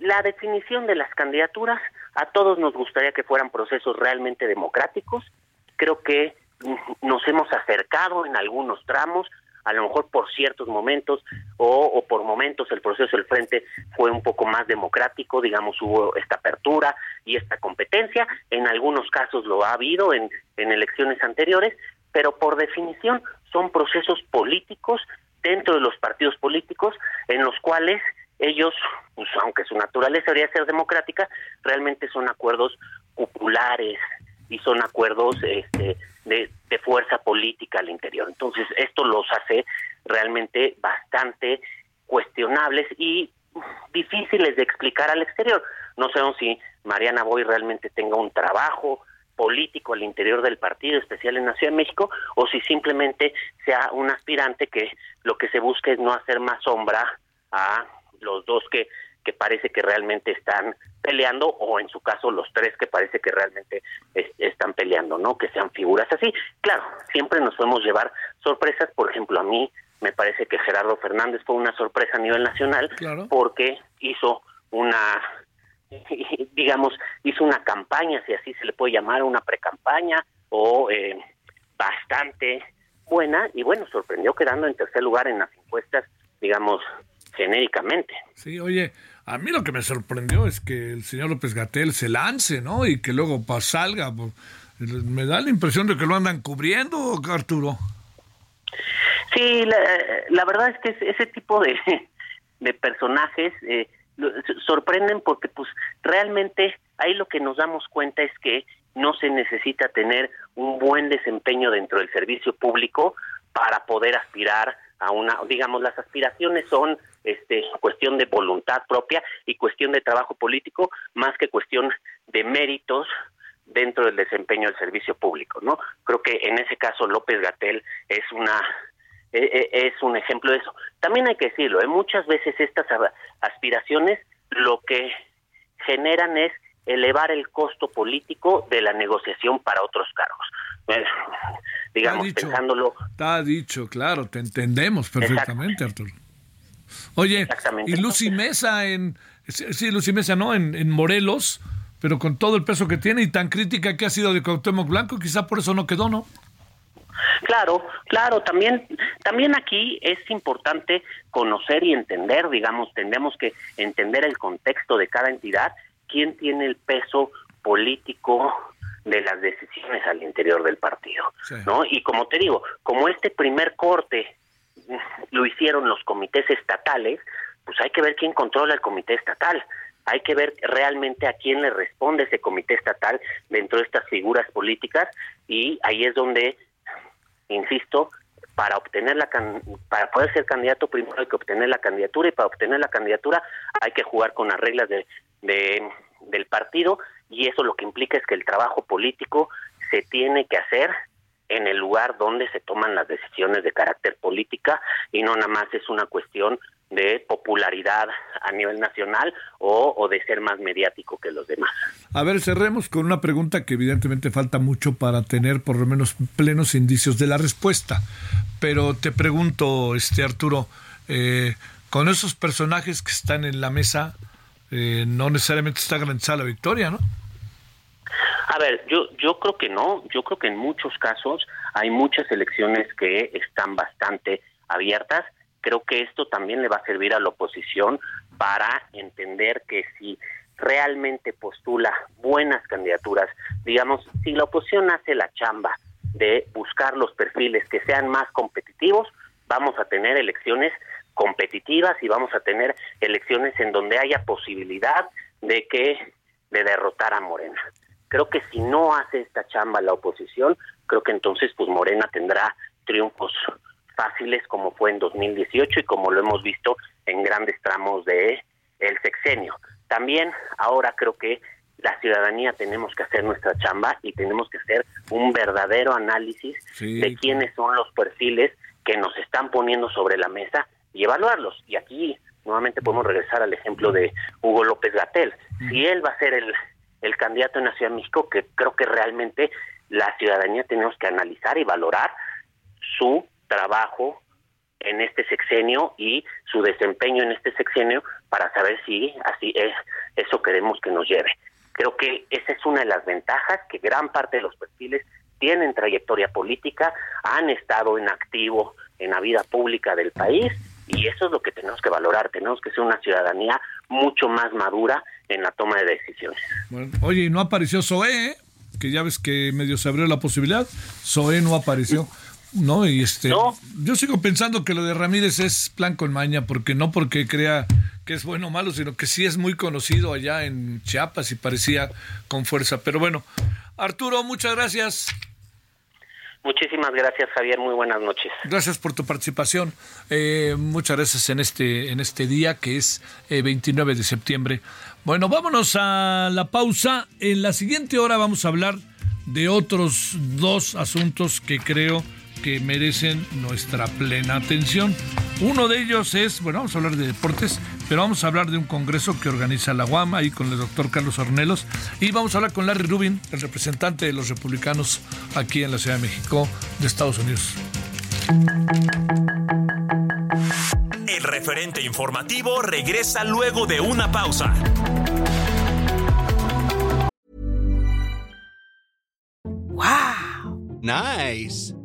la definición de las candidaturas, a todos nos gustaría que fueran procesos realmente democráticos. Creo que nos hemos acercado en algunos tramos. a lo mejor por ciertos momentos o, por momentos el proceso del frente fue un poco más democrático, digamos, hubo esta apertura y esta competencia, en algunos casos lo ha habido en, elecciones anteriores, pero por definición son procesos políticos dentro de los partidos políticos en los cuales ellos, pues, aunque su naturaleza debería ser democrática, realmente son acuerdos populares y son acuerdos este, de, fuerza política al interior. Entonces, esto los hace realmente bastante cuestionables y difíciles de explicar al exterior. No sabemos si Mariana Boy realmente tenga un trabajo político al interior del partido, especial en la Ciudad de México, o si simplemente sea un aspirante que lo que se busca es no hacer más sombra a los dos que, que parece que realmente están peleando, o en su caso los tres que parece que realmente están peleando, ¿no? Que sean figuras así. Claro, siempre nos podemos llevar sorpresas, por ejemplo, a mí me parece que Gerardo Fernández fue una sorpresa a nivel nacional porque hizo una digamos, hizo una campaña, si así se le puede llamar, una precampaña o eh, bastante buena y bueno, sorprendió quedando en tercer lugar en las encuestas, digamos, genéricamente. Sí, oye, a mí lo que me sorprendió es que el señor López Gatel se lance, ¿no? Y que luego pues, salga. Me da la impresión de que lo andan cubriendo, Arturo. Sí, la, verdad es que ese tipo de, de personajes eh, sorprenden porque pues realmente ahí lo que nos damos cuenta es que no se necesita tener un buen desempeño dentro del servicio público para poder aspirar a una, digamos, las aspiraciones son este, cuestión de voluntad propia y cuestión de trabajo político más que cuestión de méritos dentro del desempeño del servicio público, ¿no? Creo que en ese caso López Gatel es una e, e, es un ejemplo de eso. También hay que decirlo, ¿eh? muchas veces estas aspiraciones lo que generan es elevar el costo político de la negociación para otros cargos. Pues, digamos, pensándolo. Está dicho, claro, te entendemos perfectamente, Arturo. Oye, y Lucy Mesa en. Sí, Lucy Mesa, ¿no? En, en Morelos, pero con todo el peso que tiene y tan crítica que ha sido de Cuauhtémoc Blanco, quizá por eso no quedó, ¿no? Claro, claro, también, también aquí es importante conocer y entender, digamos, tenemos que entender el contexto de cada entidad, quién tiene el peso político de las decisiones al interior del partido, ¿no? Y como te digo, como este primer corte lo hicieron los comités estatales, pues hay que ver quién controla el comité estatal. Hay que ver realmente a quién le responde ese comité estatal dentro de estas figuras políticas y ahí es donde insisto, para obtener la para poder ser candidato primero hay que obtener la candidatura y para obtener la candidatura hay que jugar con las reglas de, del partido y eso lo que implica es que el trabajo político se tiene que hacer en el lugar donde se toman las decisiones de carácter política y no nada más es una cuestión de popularidad a nivel nacional o, de ser más mediático que los demás. A ver, cerremos con una pregunta que evidentemente falta mucho para tener por lo menos plenos indicios de la respuesta. Pero te pregunto, este Arturo, eh, con esos personajes que están en la mesa, eh, no necesariamente está garantizada la victoria, ¿no? A ver, yo, yo creo que no, yo creo que en muchos casos hay muchas elecciones que están bastante abiertas creo que esto también le va a servir a la oposición para entender que si realmente postula buenas candidaturas, digamos, si la oposición hace la chamba de buscar los perfiles que sean más competitivos, vamos a tener elecciones competitivas y vamos a tener elecciones en donde haya posibilidad de que de derrotar a Morena. Creo que si no hace esta chamba la oposición, creo que entonces pues Morena tendrá triunfos fáciles como fue en 2018 y como lo hemos visto en grandes tramos de el sexenio. También ahora creo que la ciudadanía tenemos que hacer nuestra chamba y tenemos que hacer un verdadero análisis de quiénes son los perfiles que nos están poniendo sobre la mesa y evaluarlos. Y aquí nuevamente podemos regresar al ejemplo de Hugo López Gatel. Si él va a ser el, el candidato en la Ciudad de México, que creo que realmente la ciudadanía tenemos que analizar y valorar su trabajo en este sexenio y su desempeño en este sexenio para saber si así es eso queremos que nos lleve. Creo que esa es una de las ventajas que gran parte de los perfiles tienen trayectoria política, han estado en activo en la vida pública del país y eso es lo que tenemos que valorar, tenemos que ser una ciudadanía mucho más madura en la toma de decisiones. Bueno, oye, no apareció Zoé, ¿eh? que ya ves que medio se abrió la posibilidad, Zoé no apareció. No, y este, yo sigo pensando que lo de Ramírez es plan con maña, porque no porque crea que es bueno o malo, sino que sí es muy conocido allá en Chiapas y parecía con fuerza. Pero bueno, Arturo, muchas gracias. Muchísimas gracias, Javier. Muy buenas noches. Gracias por tu participación. Eh, muchas gracias en este, en este día que es 29 eh, de septiembre. Bueno, vámonos a la pausa. En la siguiente hora vamos a hablar de otros dos asuntos que creo que merecen nuestra plena atención. Uno de ellos es, bueno, vamos a hablar de deportes, pero vamos a hablar de un congreso que organiza la UAM ahí con el doctor Carlos Ornelos y vamos a hablar con Larry Rubin, el representante de los republicanos aquí en la Ciudad de México de Estados Unidos. El referente informativo regresa luego de una pausa. Wow. Nice.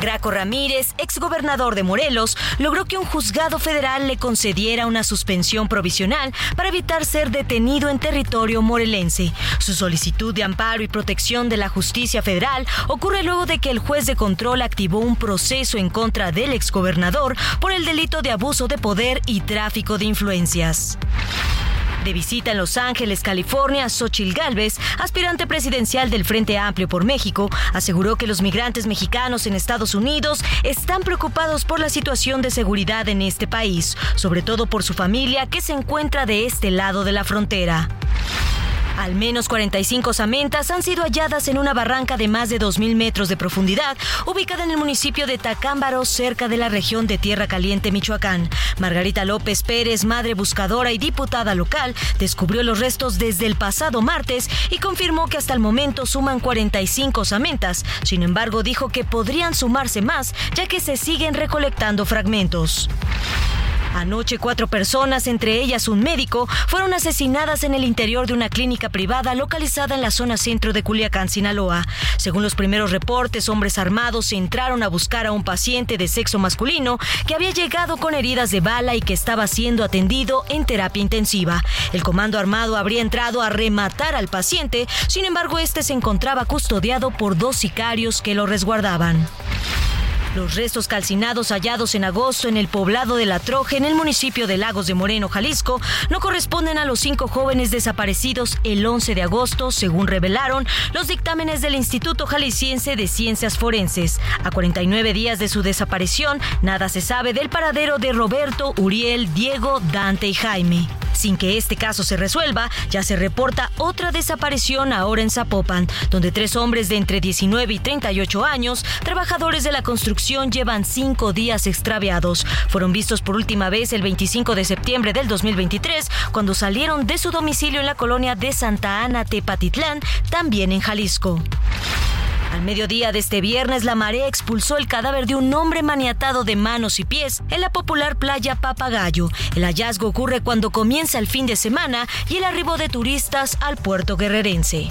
Graco Ramírez, exgobernador de Morelos, logró que un juzgado federal le concediera una suspensión provisional para evitar ser detenido en territorio morelense. Su solicitud de amparo y protección de la justicia federal ocurre luego de que el juez de control activó un proceso en contra del exgobernador por el delito de abuso de poder y tráfico de influencias. De visita en Los Ángeles, California, Xochil Gálvez, aspirante presidencial del Frente Amplio por México, aseguró que los migrantes mexicanos en Estados Unidos están preocupados por la situación de seguridad en este país, sobre todo por su familia que se encuentra de este lado de la frontera. Al menos 45 samentas han sido halladas en una barranca de más de 2.000 metros de profundidad, ubicada en el municipio de Tacámbaro, cerca de la región de Tierra Caliente, Michoacán. Margarita López Pérez, madre buscadora y diputada local, descubrió los restos desde el pasado martes y confirmó que hasta el momento suman 45 samentas. Sin embargo, dijo que podrían sumarse más, ya que se siguen recolectando fragmentos. Anoche cuatro personas, entre ellas un médico, fueron asesinadas en el interior de una clínica privada localizada en la zona centro de Culiacán, Sinaloa. Según los primeros reportes, hombres armados entraron a buscar a un paciente de sexo masculino que había llegado con heridas de bala y que estaba siendo atendido en terapia intensiva. El comando armado habría entrado a rematar al paciente, sin embargo este se encontraba custodiado por dos sicarios que lo resguardaban. Los restos calcinados hallados en agosto en el poblado de La Troje, en el municipio de Lagos de Moreno, Jalisco, no corresponden a los cinco jóvenes desaparecidos el 11 de agosto, según revelaron los dictámenes del Instituto Jalisciense de Ciencias Forenses. A 49 días de su desaparición, nada se sabe del paradero de Roberto, Uriel, Diego, Dante y Jaime. Sin que este caso se resuelva, ya se reporta otra desaparición ahora en Zapopan, donde tres hombres de entre 19 y 38 años, trabajadores de la construcción, llevan cinco días extraviados. Fueron vistos por última vez el 25 de septiembre del 2023, cuando salieron de su domicilio en la colonia de Santa Ana, Tepatitlán, también en Jalisco. Al mediodía de este viernes, la marea expulsó el cadáver de un hombre maniatado de manos y pies en la popular playa Papagayo. El hallazgo ocurre cuando comienza el fin de semana y el arribo de turistas al puerto guerrerense.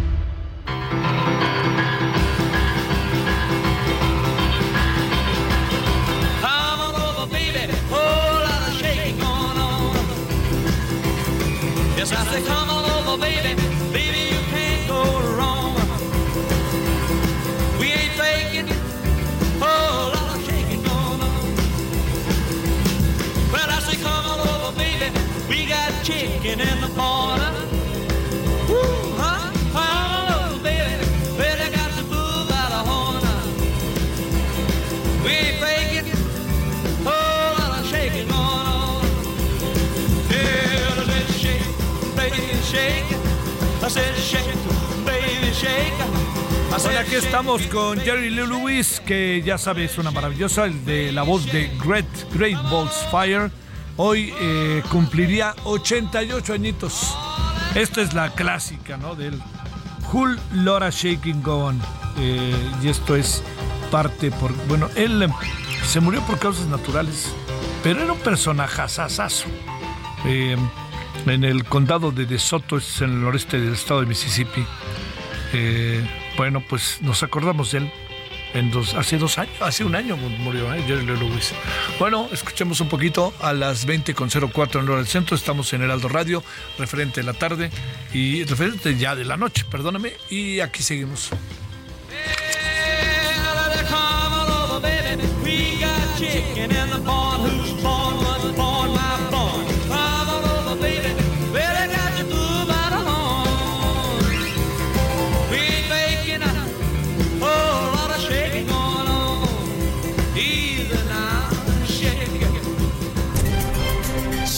In the corner. Woo, huh? Over, baby. Well, they got the bull by the horn. We ain't faking. Lot of shaking going on. Yeah, I said, shake, baby, shake. I said, shake, baby, shake. I said, Bueno, aquí estamos con Jerry Lee Lewis, que ya sabes, es una maravillosa, el de la voz de Great, Great Balls Fire. Hoy eh, cumpliría 88 añitos. Esta es la clásica, ¿no? Del Hull Laura Shaking Go. Eh, y esto es parte por. Bueno, él eh, se murió por causas naturales, pero era un personaje asasazo. Eh, en el condado de DeSoto, es en el noreste del estado de Mississippi. Bueno, pues nos acordamos de él hace dos años, hace un año murió ¿eh? Jerry Lee Lewis. Bueno, escuchemos un poquito a las 20.04 en hora del centro. Estamos en Heraldo Radio, referente de la tarde y referente ya de la noche, perdóname. Y aquí seguimos. Come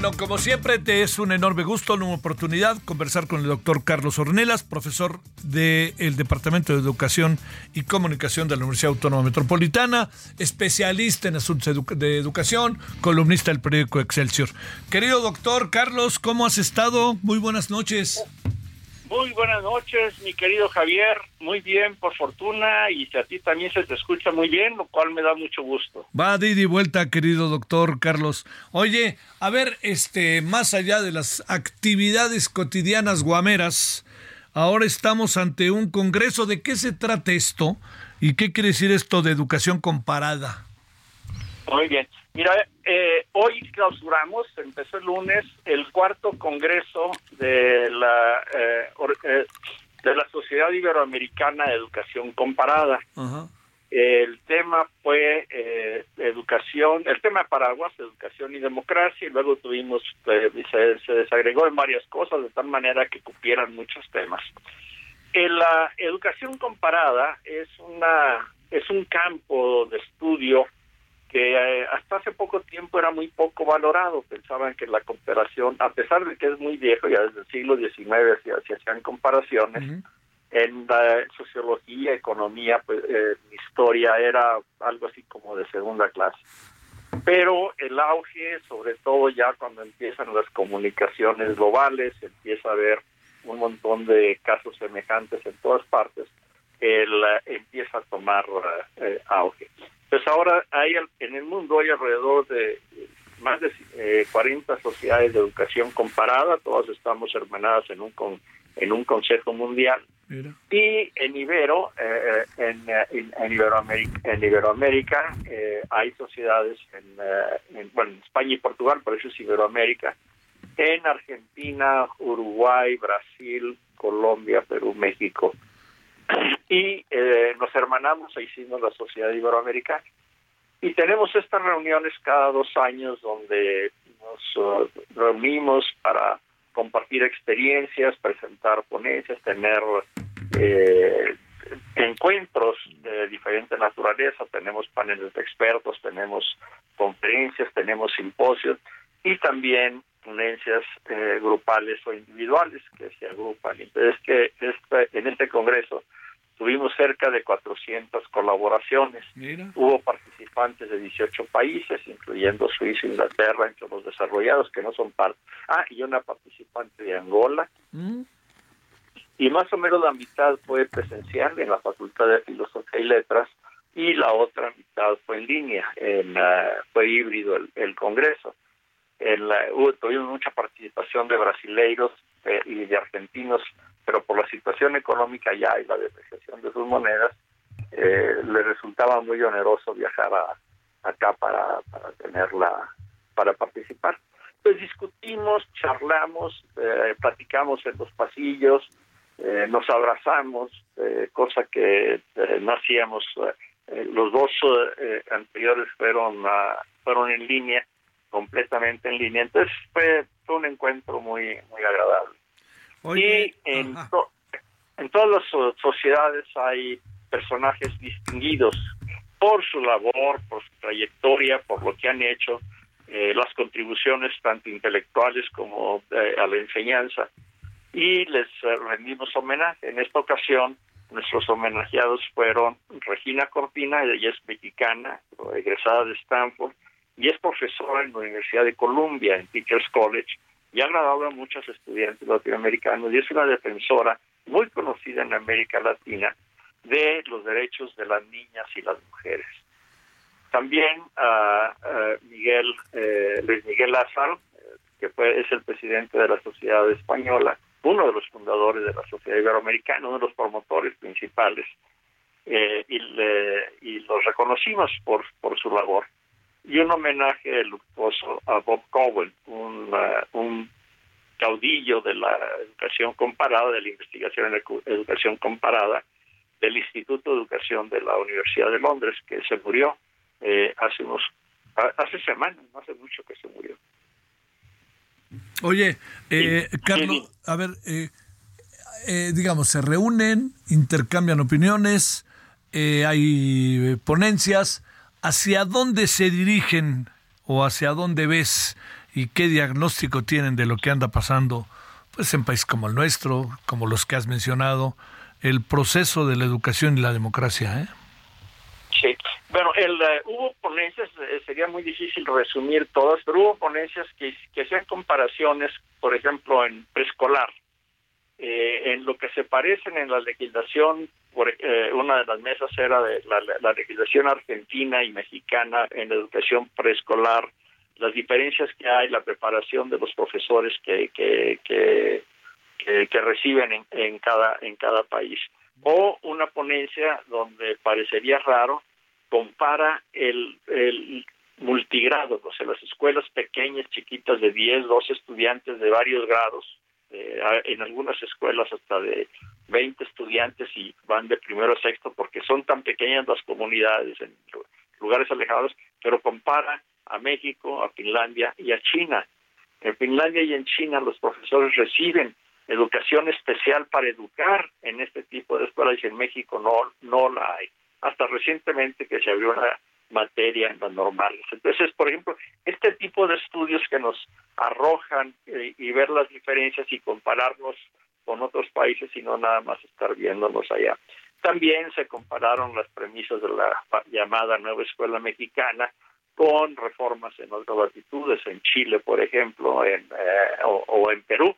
Bueno, como siempre, te es un enorme gusto, una oportunidad conversar con el doctor Carlos Ornelas, profesor del Departamento de Educación y Comunicación de la Universidad Autónoma Metropolitana, especialista en asuntos de educación, columnista del periódico Excelsior. Querido doctor Carlos, ¿cómo has estado? Muy buenas noches. Muy buenas noches, mi querido Javier. Muy bien, por fortuna, y a ti también se te escucha muy bien, lo cual me da mucho gusto. Va de ida y vuelta, querido doctor Carlos. Oye, a ver, este, más allá de las actividades cotidianas guameras, ahora estamos ante un congreso. ¿De qué se trata esto? ¿Y qué quiere decir esto de educación comparada? Muy bien. Mira, eh, hoy clausuramos, empezó el lunes, el cuarto congreso de la eh, or- eh, de la Sociedad Iberoamericana de Educación Comparada. El tema fue eh, educación, el tema de paraguas, educación y democracia, y luego tuvimos, eh, se, se desagregó en varias cosas de tal manera que cupieran muchos temas. La educación comparada es una es un campo de estudio que eh, hasta hace poco tiempo era muy poco valorado. Pensaban que la comparación, a pesar de que es muy viejo, ya desde el siglo XIX se, hacían comparaciones, en la sociología, economía, pues eh, historia era algo así como de segunda clase. Pero el auge, sobre todo ya cuando empiezan las comunicaciones globales, empieza a ver un montón de casos semejantes en todas partes, el, eh, empieza a tomar eh, auge. Pues ahora hay en el mundo hay alrededor de eh, más de eh, 40 sociedades de educación comparada, todas estamos hermanadas en un con- en un consejo mundial y en Ibero, eh, en, eh, en, en Iberoamérica, en Iberoamérica eh, hay sociedades en, eh, en, bueno, en España y Portugal, por eso es Iberoamérica, en Argentina, Uruguay, Brasil, Colombia, Perú, México. Y eh, nos hermanamos e hicimos la Sociedad Iberoamericana. Y tenemos estas reuniones cada dos años donde nos eh, reunimos para compartir experiencias, presentar ponencias, tener eh, encuentros de diferente naturaleza, tenemos paneles de expertos, tenemos conferencias, tenemos simposios y también ponencias eh, grupales o individuales que se agrupan. Entonces, que este, en este congreso tuvimos cerca de 400 colaboraciones. Hubo participantes de 18 países, incluyendo Suiza, Inglaterra, entre los desarrollados que no son parte. Ah, y una participante de Angola. Y más o menos la mitad fue presencial en la Facultad de Filosofía y Letras y la otra mitad fue en línea, en, ah, fue híbrido el, el Congreso. En la- hubo- tuvimos mucha participación de brasileiros, y de argentinos, pero por la situación económica ya y la depreciación de sus monedas, eh, le resultaba muy oneroso viajar acá para, tenerla, para participar. Pues discutimos, charlamos, eh, platicamos en los pasillos, eh, nos abrazamos, eh, cosa que no hacíamos. los dos anteriores fueron, fueron en línea, completamente en línea. Entonces fue, fue un encuentro muy, muy agradable. Y en, en todas las sociedades hay personajes distinguidos por su labor, por su trayectoria, por lo que han hecho, eh, las contribuciones tanto intelectuales como eh, a la enseñanza y les eh, rendimos homenaje. En esta ocasión, nuestros homenajeados fueron Regina Cortina, ella es mexicana, egresada de Stanford, y es profesora en la Universidad de Columbia, en Teachers College, y ha graduado a muchos estudiantes latinoamericanos, y es una defensora muy conocida en América Latina de los derechos de las niñas y las mujeres. También a Miguel, eh, Luis Miguel Lázaro, que fue, es el presidente de la Sociedad Española, uno de los fundadores de la Sociedad Iberoamericana, uno de los promotores principales, eh, y, y los reconocimos por su labor. Y un homenaje luctuoso a Bob Cowen, un, uh, un caudillo de la educación comparada, de la investigación en educación comparada, del Instituto de Educación de la Universidad de Londres, que se murió eh, hace unos hace semanas, no hace mucho que se murió. Oye, eh, Carlos, a ver, eh, eh, digamos, se reúnen, intercambian opiniones, hay ponencias. ¿Hacia dónde se dirigen o hacia dónde ves y qué diagnóstico tienen de lo que anda pasando pues en países como el nuestro, como los que has mencionado, el proceso de la educación y la democracia? ¿eh? Sí, bueno, el, eh, hubo ponencias, eh, sería muy difícil resumir todas, pero hubo ponencias que, que hacían comparaciones, por ejemplo, en preescolar, eh, en lo que se parecen en la legislación, por, una de las mesas era de la, legislación argentina y mexicana en educación preescolar, las diferencias que hay, la preparación de los profesores que, que, que, que, reciben en, en, cada, en cada país. O una ponencia donde parecería raro compara el, el multigrado, o sea, las escuelas pequeñas, chiquitas, de 10, 12 estudiantes de varios grados, eh, en algunas escuelas hasta de 20 estudiantes y van de primero a sexto porque son tan pequeñas las comunidades en lugares alejados, pero compara a México, a Finlandia y a China. En Finlandia y en China los profesores reciben educación especial para educar en este tipo de escuelas y en México no, no la hay hasta recientemente que se abrió una materia en las normales. Entonces, por ejemplo, este tipo de estudios que nos arrojan eh, y ver las diferencias y compararnos con otros países y no nada más estar viéndonos allá. También se compararon las premisas de la llamada nueva escuela mexicana con reformas en otras latitudes, en Chile, por ejemplo, en, eh, o en Perú,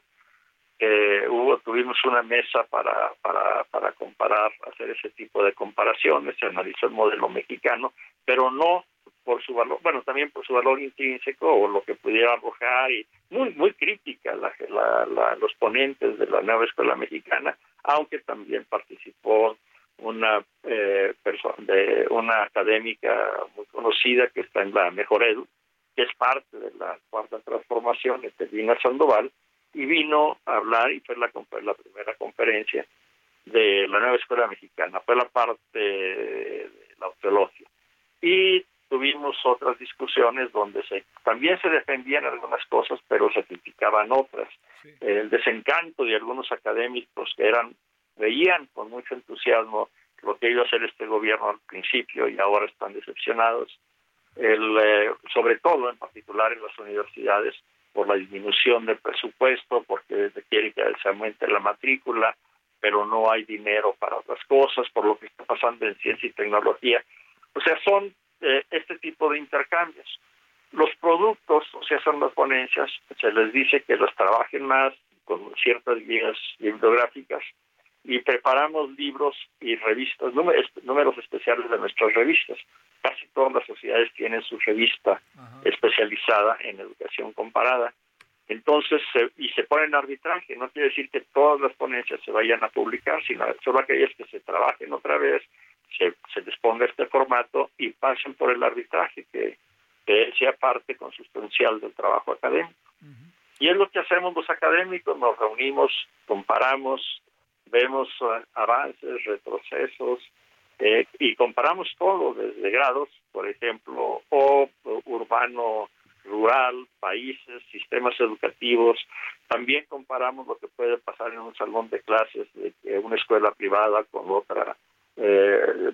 hubo tuvimos una mesa para, para, para comparar, hacer ese tipo de comparaciones, se analizó el modelo mexicano, pero no por su valor, bueno, también por su valor intrínseco o lo que pudiera arrojar y muy muy crítica la, la, los ponentes de la nueva escuela mexicana, aunque también participó una eh, persona de una académica muy conocida que está en la Mejor Edu, que es parte de la cuarta transformación, Etelvina Sandoval, y vino a hablar y fue la, la primera conferencia de la nueva escuela mexicana, fue la parte de la teología. Y tuvimos otras discusiones donde se también se defendían algunas cosas, pero se criticaban otras. El desencanto de algunos académicos que eran veían con mucho entusiasmo lo que iba a hacer este gobierno al principio y ahora están decepcionados. El, eh, sobre todo, en particular en las universidades, por la disminución del presupuesto, porque quiere que se aumente la matrícula, pero no hay dinero para otras cosas, por lo que está pasando en ciencia y tecnología. O sea, son eh, este tipo de intercambios. Los productos, o sea, son las ponencias, se les dice que los trabajen más con ciertas guías bibliográficas y preparamos libros y revistas, números especiales de nuestras revistas casi todas las sociedades tienen su revista especializada en educación comparada. Entonces, y se pone en arbitraje, no quiere decir que todas las ponencias se vayan a publicar, sino solo aquellas que se trabajen otra vez, se, se les ponga este formato y pasen por el arbitraje, que, que sea parte consustancial del trabajo académico. Y es lo que hacemos los académicos, nos reunimos, comparamos, vemos eh, avances, retrocesos, eh, y comparamos todo desde grados, por ejemplo, o urbano, rural, países, sistemas educativos. También comparamos lo que puede pasar en un salón de clases de una escuela privada con otra eh,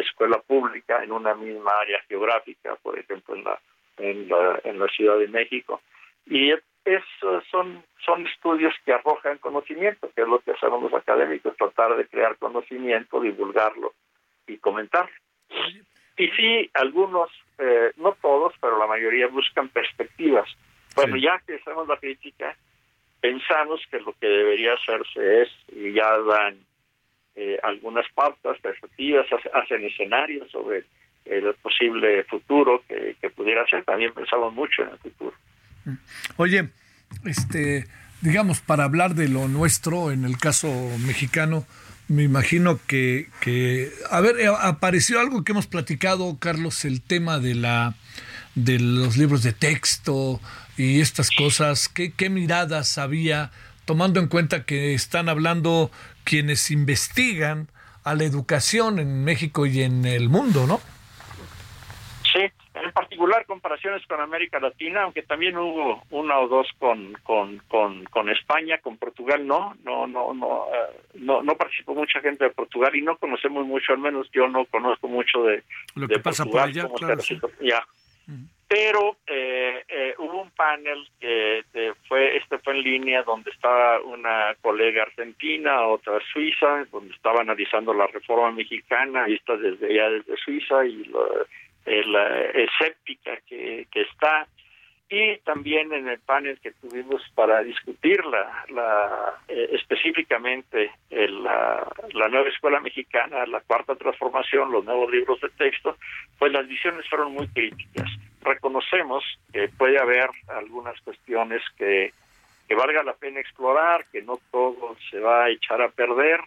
escuela pública en una misma área geográfica, por ejemplo, en la, en la, en la Ciudad de México. Y esos son, son estudios que arrojan conocimiento, que es lo que hacemos los académicos, tratar de crear conocimiento, divulgarlo y comentar. Y sí, algunos, eh, no todos, pero la mayoría buscan perspectivas. Bueno, ya que hacemos la crítica, pensamos que lo que debería hacerse es, y ya dan eh, algunas pautas, perspectivas, hacen escenarios sobre el posible futuro que, que pudiera ser. También pensamos mucho en el futuro. Oye, este, digamos, para hablar de lo nuestro, en el caso mexicano, me imagino que, que, a ver, eh, apareció algo que hemos platicado, Carlos, el tema de la de los libros de texto y estas cosas, ¿qué, qué miradas había, tomando en cuenta que están hablando quienes investigan a la educación en México y en el mundo, ¿no? en particular comparaciones con América Latina, aunque también hubo una o dos con con, con, con España, con Portugal no, no no no eh, no no participó mucha gente de Portugal y no conocemos mucho, al menos yo no conozco mucho de lo que pasa por allá, ya. Pero eh, eh, hubo un panel que fue este fue en línea donde estaba una colega argentina, otra suiza, donde estaba analizando la reforma mexicana, vista desde ya desde Suiza y lo, la escéptica que, que está y también en el panel que tuvimos para discutir la, la eh, específicamente la, la, nueva escuela mexicana, la cuarta transformación, los nuevos libros de texto, pues las visiones fueron muy críticas. Reconocemos que puede haber algunas cuestiones que, que valga la pena explorar, que no todo se va a echar a perder,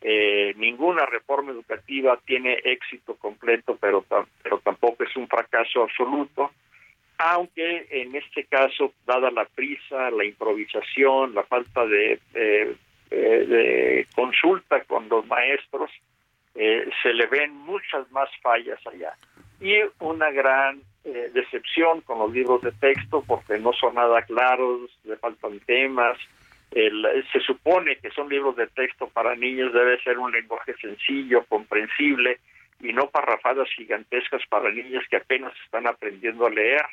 eh, ninguna reforma educativa tiene éxito completo, pero, pero tampoco es un fracaso absoluto, aunque en este caso, dada la prisa, la improvisación, la falta de, de, consulta con los maestros, eh, se le ven muchas más fallas allá. Y una gran eh, decepción con los libros de texto porque no son nada claros, le faltan temas, se supone que son libros de texto para niños, debe ser un lenguaje sencillo, comprensible y no parrafadas gigantescas para niños que apenas están aprendiendo a leer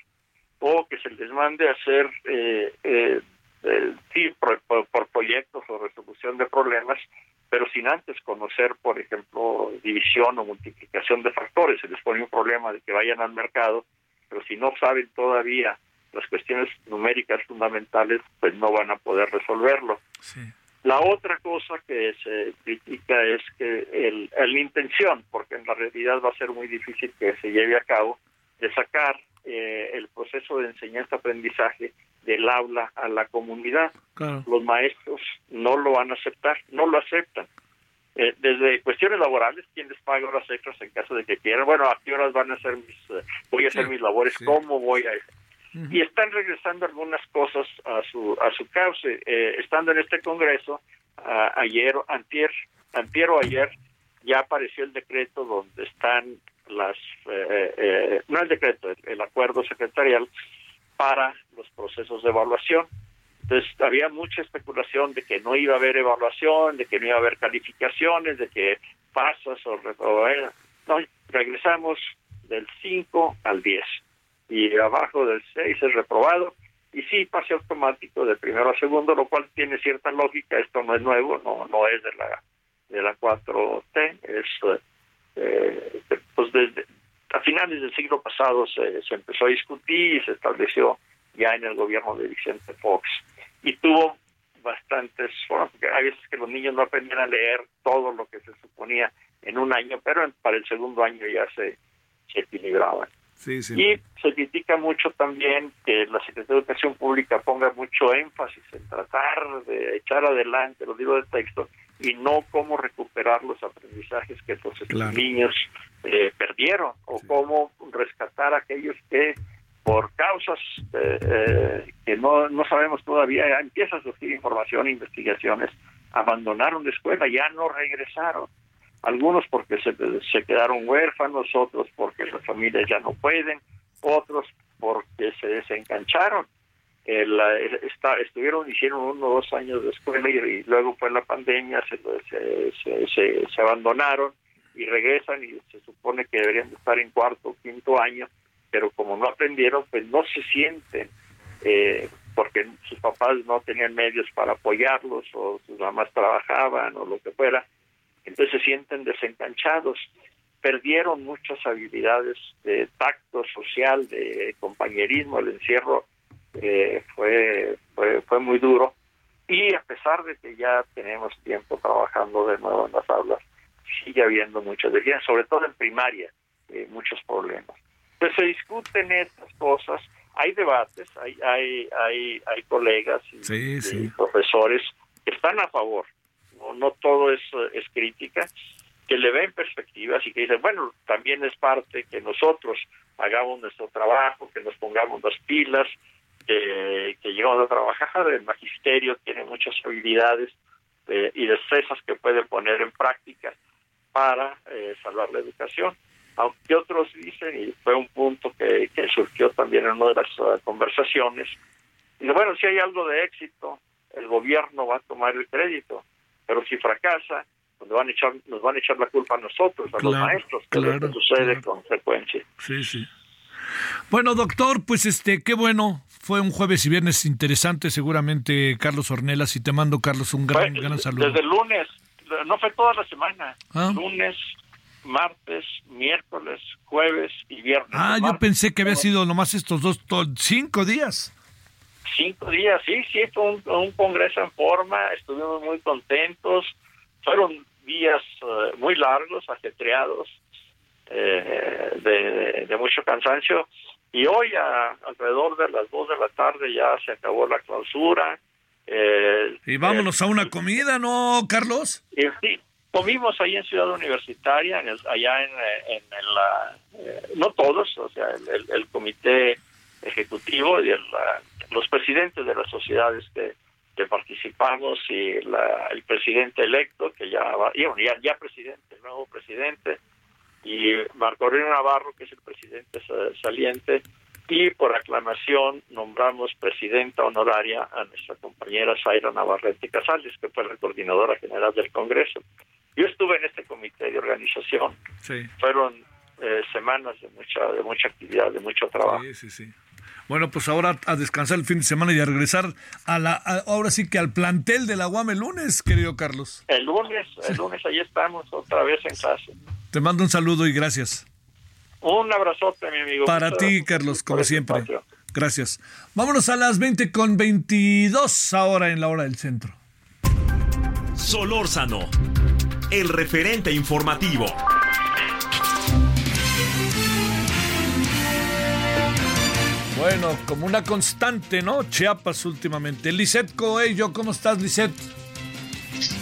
o que se les mande a hacer eh, eh, por, proyectos o resolución de problemas, pero sin antes conocer, por ejemplo, división o multiplicación de factores. Se les pone un problema de que vayan al mercado, pero si no saben todavía las cuestiones numéricas fundamentales pues no van a poder resolverlo. La otra cosa que se critica es que el, la intención, porque en la realidad va a ser muy difícil que se lleve a cabo, de sacar eh, el proceso de enseñanza-aprendizaje del aula a la comunidad. Los maestros no lo van a aceptar, no lo aceptan. Eh, desde cuestiones laborales, ¿quién les paga horas extras en caso de que quieran? Bueno, ¿a qué horas van a hacer mis, eh, voy a hacer mis labores? ¿Cómo voy a y están regresando algunas cosas a su a su cauce. Eh, estando en este congreso, ayer, antier, antier o ayer, ya apareció el decreto donde están las, eh, eh, no el decreto, el, acuerdo secretarial para los procesos de evaluación. Entonces había mucha especulación de que no iba a haber evaluación, de que no iba a haber calificaciones, de que pasas o... no, regresamos del 5 al 10 y abajo del 6 es reprobado y sí pase automático de primero a segundo lo cual tiene cierta lógica esto no es nuevo no no es de la de la 4T es eh, pues desde a finales del siglo pasado se, se empezó a discutir y se estableció ya en el gobierno de Vicente Fox y tuvo bastantes bueno, porque hay veces que los niños no aprenden a leer todo lo que se suponía en un año pero para el segundo año ya se se equilibraban. Y se critica mucho también que la Secretaría de Educación Pública ponga mucho énfasis en tratar de echar adelante los libros de texto y no cómo recuperar los aprendizajes que los niños eh, perdieron o cómo rescatar a aquellos que por causas eh, eh, que no, no sabemos todavía, empieza a surgir información e investigaciones, abandonaron la escuela, ya no regresaron. Algunos porque se, se quedaron huérfanos, otros porque las familias ya no pueden, otros porque se desengancharon. El, está, estuvieron, hicieron uno o dos años de escuela y, luego fue la pandemia, se, se, se, se, abandonaron y regresan y se supone que deberían estar en cuarto o quinto año, pero como no aprendieron, pues no se sienten, eh, porque sus papás no tenían medios para apoyarlos o sus mamás trabajaban o lo que fuera, entonces se sienten desenganchados perdieron muchas habilidades de tacto social, de compañerismo, el encierro eh, fue, fue, muy duro y a pesar de que ya tenemos tiempo trabajando de nuevo en las aulas, sigue habiendo muchas desviaciones, sobre todo en primaria, eh, muchos problemas. Entonces se discuten estas cosas, hay debates, hay hay hay, hay colegas y, profesores que están a favor, no, no todo es, es crítica, que le ven perspectivas y que dicen, bueno, también es parte que nosotros hagamos nuestro trabajo, que nos pongamos las pilas, que, que llegamos a trabajar, el magisterio tiene muchas habilidades eh, y destrezas que puede poner en práctica para eh, salvar la educación. Aunque otros dicen, y fue un punto que, que surgió también en una de las uh, conversaciones, y bueno, si hay algo de éxito, el gobierno va a tomar el crédito, pero si fracasa, nos van a echar, nos van a echar la culpa a nosotros, a los maestros, que claro, sucede con frecuencia. Sí, sí. Bueno, doctor, pues este, qué bueno. Fue un jueves y viernes interesante, seguramente, Carlos Ornelas, y te mando, Carlos, un gran, gran saludo. Desde el lunes, no fue toda la semana, ¿Ah? lunes, martes, miércoles, jueves y viernes. Ah, yo pensé que había sido nomás estos dos, cinco días. Cinco días, sí, sí, fue un, un congreso en forma, estuvimos muy contentos, fueron días eh, muy largos, ajetreados, eh, de, mucho cansancio. Y hoy, a, alrededor de las 2 de la tarde, ya se acabó la clausura. Eh, y vámonos a una comida, ¿no, Carlos? sí, comimos ahí en Ciudad Universitaria, allá en, en, la... no todos, o sea, el, comité ejecutivo y los presidentes de las sociedades que participamos y la, el presidente electo, que ya ya, ya presidente, el nuevo presidente, y Marco Aurelio Navarro, que es el presidente saliente, y por aclamación nombramos presidenta honoraria a nuestra compañera Zaira Navarrete Casales, que fue la coordinadora general del Congreso. Yo estuve en este comité de organización. Fueron eh, semanas de mucha de mucha actividad, de mucho trabajo. Sí, sí, sí. Bueno, pues ahora a descansar el fin de semana y a regresar a la, ahora sí que al plantel de la UAM el lunes, querido Carlos. El lunes, el lunes ahí estamos otra vez en clase. Te mando un saludo y gracias. Un abrazote, mi amigo. Para ti, Carlos, como siempre. Gracias. Vámonos a las 20 con 22 ahora en la hora del centro. Solórzano, el referente informativo. Bueno, como una constante, ¿no? Chiapas últimamente. Lisette Coello, ¿cómo estás, Lisette?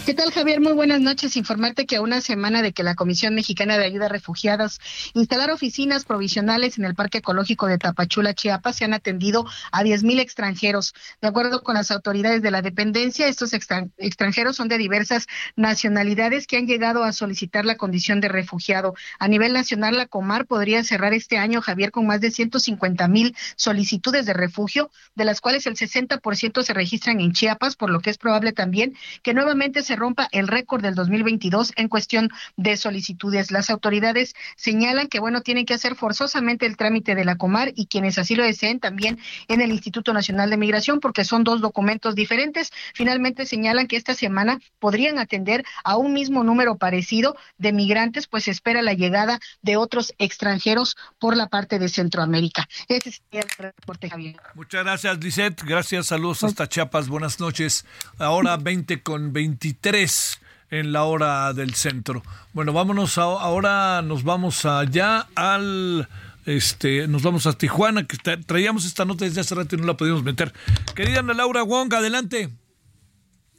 ¿Qué tal, Javier? Muy buenas noches. Informarte que a una semana de que la Comisión Mexicana de Ayuda a Refugiados instalara oficinas provisionales en el Parque Ecológico de Tapachula, Chiapas, se han atendido a 10.000 extranjeros. De acuerdo con las autoridades de la dependencia, estos extranjeros son de diversas nacionalidades que han llegado a solicitar la condición de refugiado. A nivel nacional, la Comar podría cerrar este año, Javier, con más de 150 mil solicitudes de refugio, de las cuales el 60% se registran en Chiapas, por lo que es probable también que nuevamente se rompa el récord del 2022 en cuestión de solicitudes. Las autoridades señalan que, bueno, tienen que hacer forzosamente el trámite de la Comar y quienes así lo deseen también en el Instituto Nacional de Migración, porque son dos documentos diferentes. Finalmente señalan que esta semana podrían atender a un mismo número parecido de migrantes, pues espera la llegada de otros extranjeros por la parte de Centroamérica. Ese es el reporte, Javier. Muchas gracias, Lisette. Gracias, saludos hasta Chiapas. Buenas noches. Ahora 20 con 23 tres en la hora del centro. Bueno, vámonos ahora, nos vamos allá al Este, nos vamos a Tijuana, que traíamos esta nota desde hace rato y no la pudimos meter. Querida Ana Laura Wong, adelante.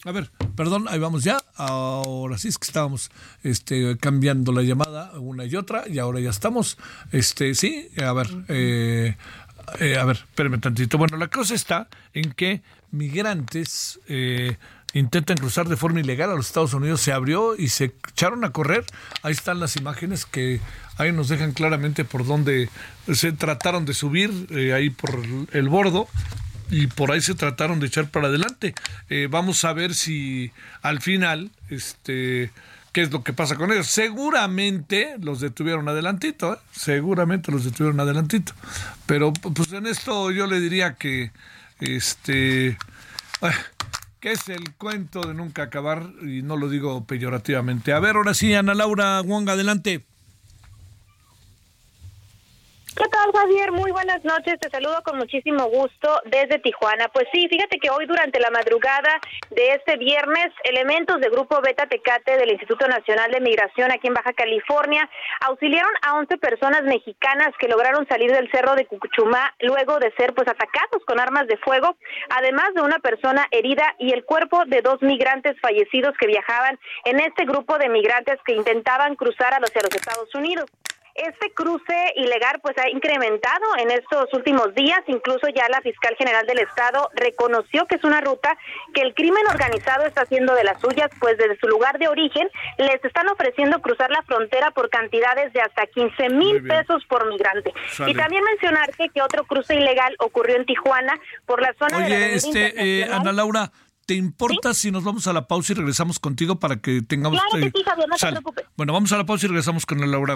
A ver, perdón, ahí vamos ya. Ahora sí es que estábamos este, cambiando la llamada una y otra y ahora ya estamos. Este, sí, a ver, eh, eh, a ver, espérame tantito. Bueno, la cosa está en que migrantes eh, intentan cruzar de forma ilegal a los Estados Unidos. Se abrió y se echaron a correr. Ahí están las imágenes que ahí nos dejan claramente por dónde se trataron de subir, ahí por el bordo y por ahí se trataron de echar para adelante. Eh, vamos a ver si al final, este, qué es lo que pasa con ellos. Seguramente los detuvieron adelantito, ¿eh? seguramente los detuvieron adelantito. Pero pues en esto yo le diría que, este, es el cuento de nunca acabar y no lo digo peyorativamente. A ver, ahora sí, Ana Laura Wong, adelante. ¿Qué tal, Javier? Muy buenas noches. Te saludo con muchísimo gusto desde Tijuana. Pues sí, fíjate que hoy durante la madrugada de este viernes, elementos del Grupo Beta Tecate del Instituto Nacional de Migración aquí en Baja California auxiliaron a 11 personas mexicanas que lograron salir del cerro de Cucuchumá luego de ser pues atacados con armas de fuego, además de una persona herida y el cuerpo de dos migrantes fallecidos que viajaban en este grupo de migrantes que intentaban cruzar hacia los Estados Unidos. Este cruce ilegal pues ha incrementado en estos últimos días, incluso ya la fiscal general del estado reconoció que es una ruta que el crimen organizado está haciendo de las suyas, pues desde su lugar de origen les están ofreciendo cruzar la frontera por cantidades de hasta 15 mil pesos por migrante. Y también mencionarte que otro cruce ilegal ocurrió en Tijuana por la zona de la este, eh, Ana Laura, ¿Te importa si nos vamos a la pausa y regresamos contigo para que tengamos... Claro que sí, Javier, no te preocupes. Bueno, vamos a la pausa y regresamos con el Laura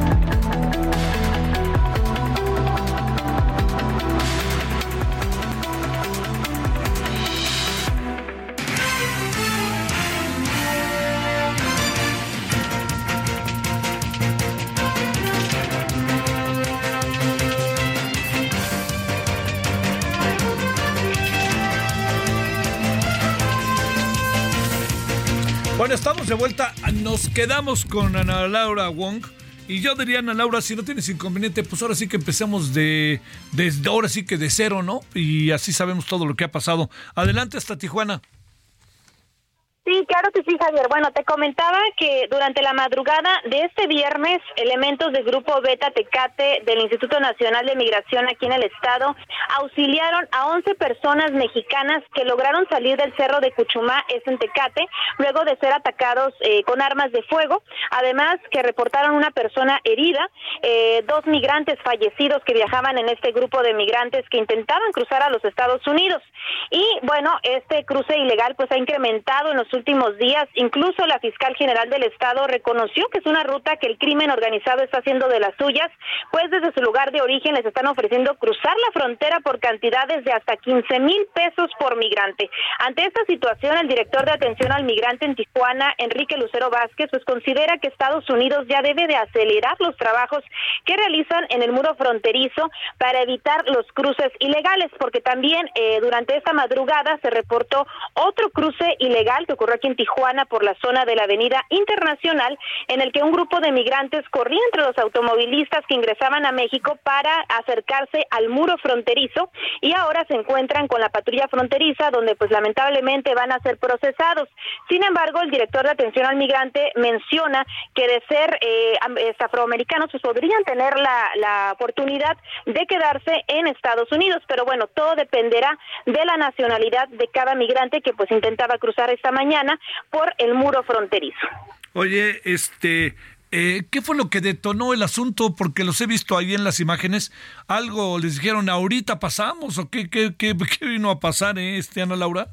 Vuelta. Nos quedamos con Ana Laura Wong. Y yo diría, Ana Laura, si no tienes inconveniente, pues ahora sí que empecemos de, desde ahora sí que de cero, ¿no? Y así sabemos todo lo que ha pasado. Adelante hasta Tijuana. Sí, claro que sí, Javier. Bueno, te comentaba que durante la madrugada de este viernes, elementos del grupo Beta Tecate del Instituto Nacional de Migración aquí en el estado auxiliaron a 11 personas mexicanas que lograron salir del cerro de Cuchumá, es en Tecate, luego de ser atacados eh, con armas de fuego. Además, que reportaron una persona herida, eh, dos migrantes fallecidos que viajaban en este grupo de migrantes que intentaban cruzar a los Estados Unidos. Y bueno, este cruce ilegal pues ha incrementado en los últimos días. Incluso la fiscal general del estado reconoció que es una ruta que el crimen organizado está haciendo de las suyas, pues desde su lugar de origen les están ofreciendo cruzar la frontera por cantidades de hasta 15 mil pesos por migrante. Ante esta situación, el director de atención al migrante en Tijuana, Enrique Lucero Vázquez, pues considera que Estados Unidos ya debe de acelerar los trabajos que realizan en el muro fronterizo para evitar los cruces ilegales, porque también eh, durante esta madrugada se reportó otro cruce ilegal que ocurrió aquí en Tijuana por la zona de la Avenida Internacional, en el que un grupo de migrantes corría entre los automovilistas que ingresaban a México para acercarse al muro fronterizo y ahora se encuentran con la patrulla fronteriza donde pues lamentablemente van a ser procesados. Sin embargo, el director de atención al migrante menciona que de ser eh, afroamericanos pues podrían tener la oportunidad de quedarse en Estados Unidos, pero bueno, todo dependerá de la nacionalidad de cada migrante que pues intentaba cruzar esta mañana por el muro fronterizo. Oye, este, eh, ¿Qué fue lo que detonó el asunto? Porque los he visto ahí en las imágenes. ¿Algo les dijeron ahorita pasamos o qué, qué, qué, vino a pasar, eh, este, Ana Laura?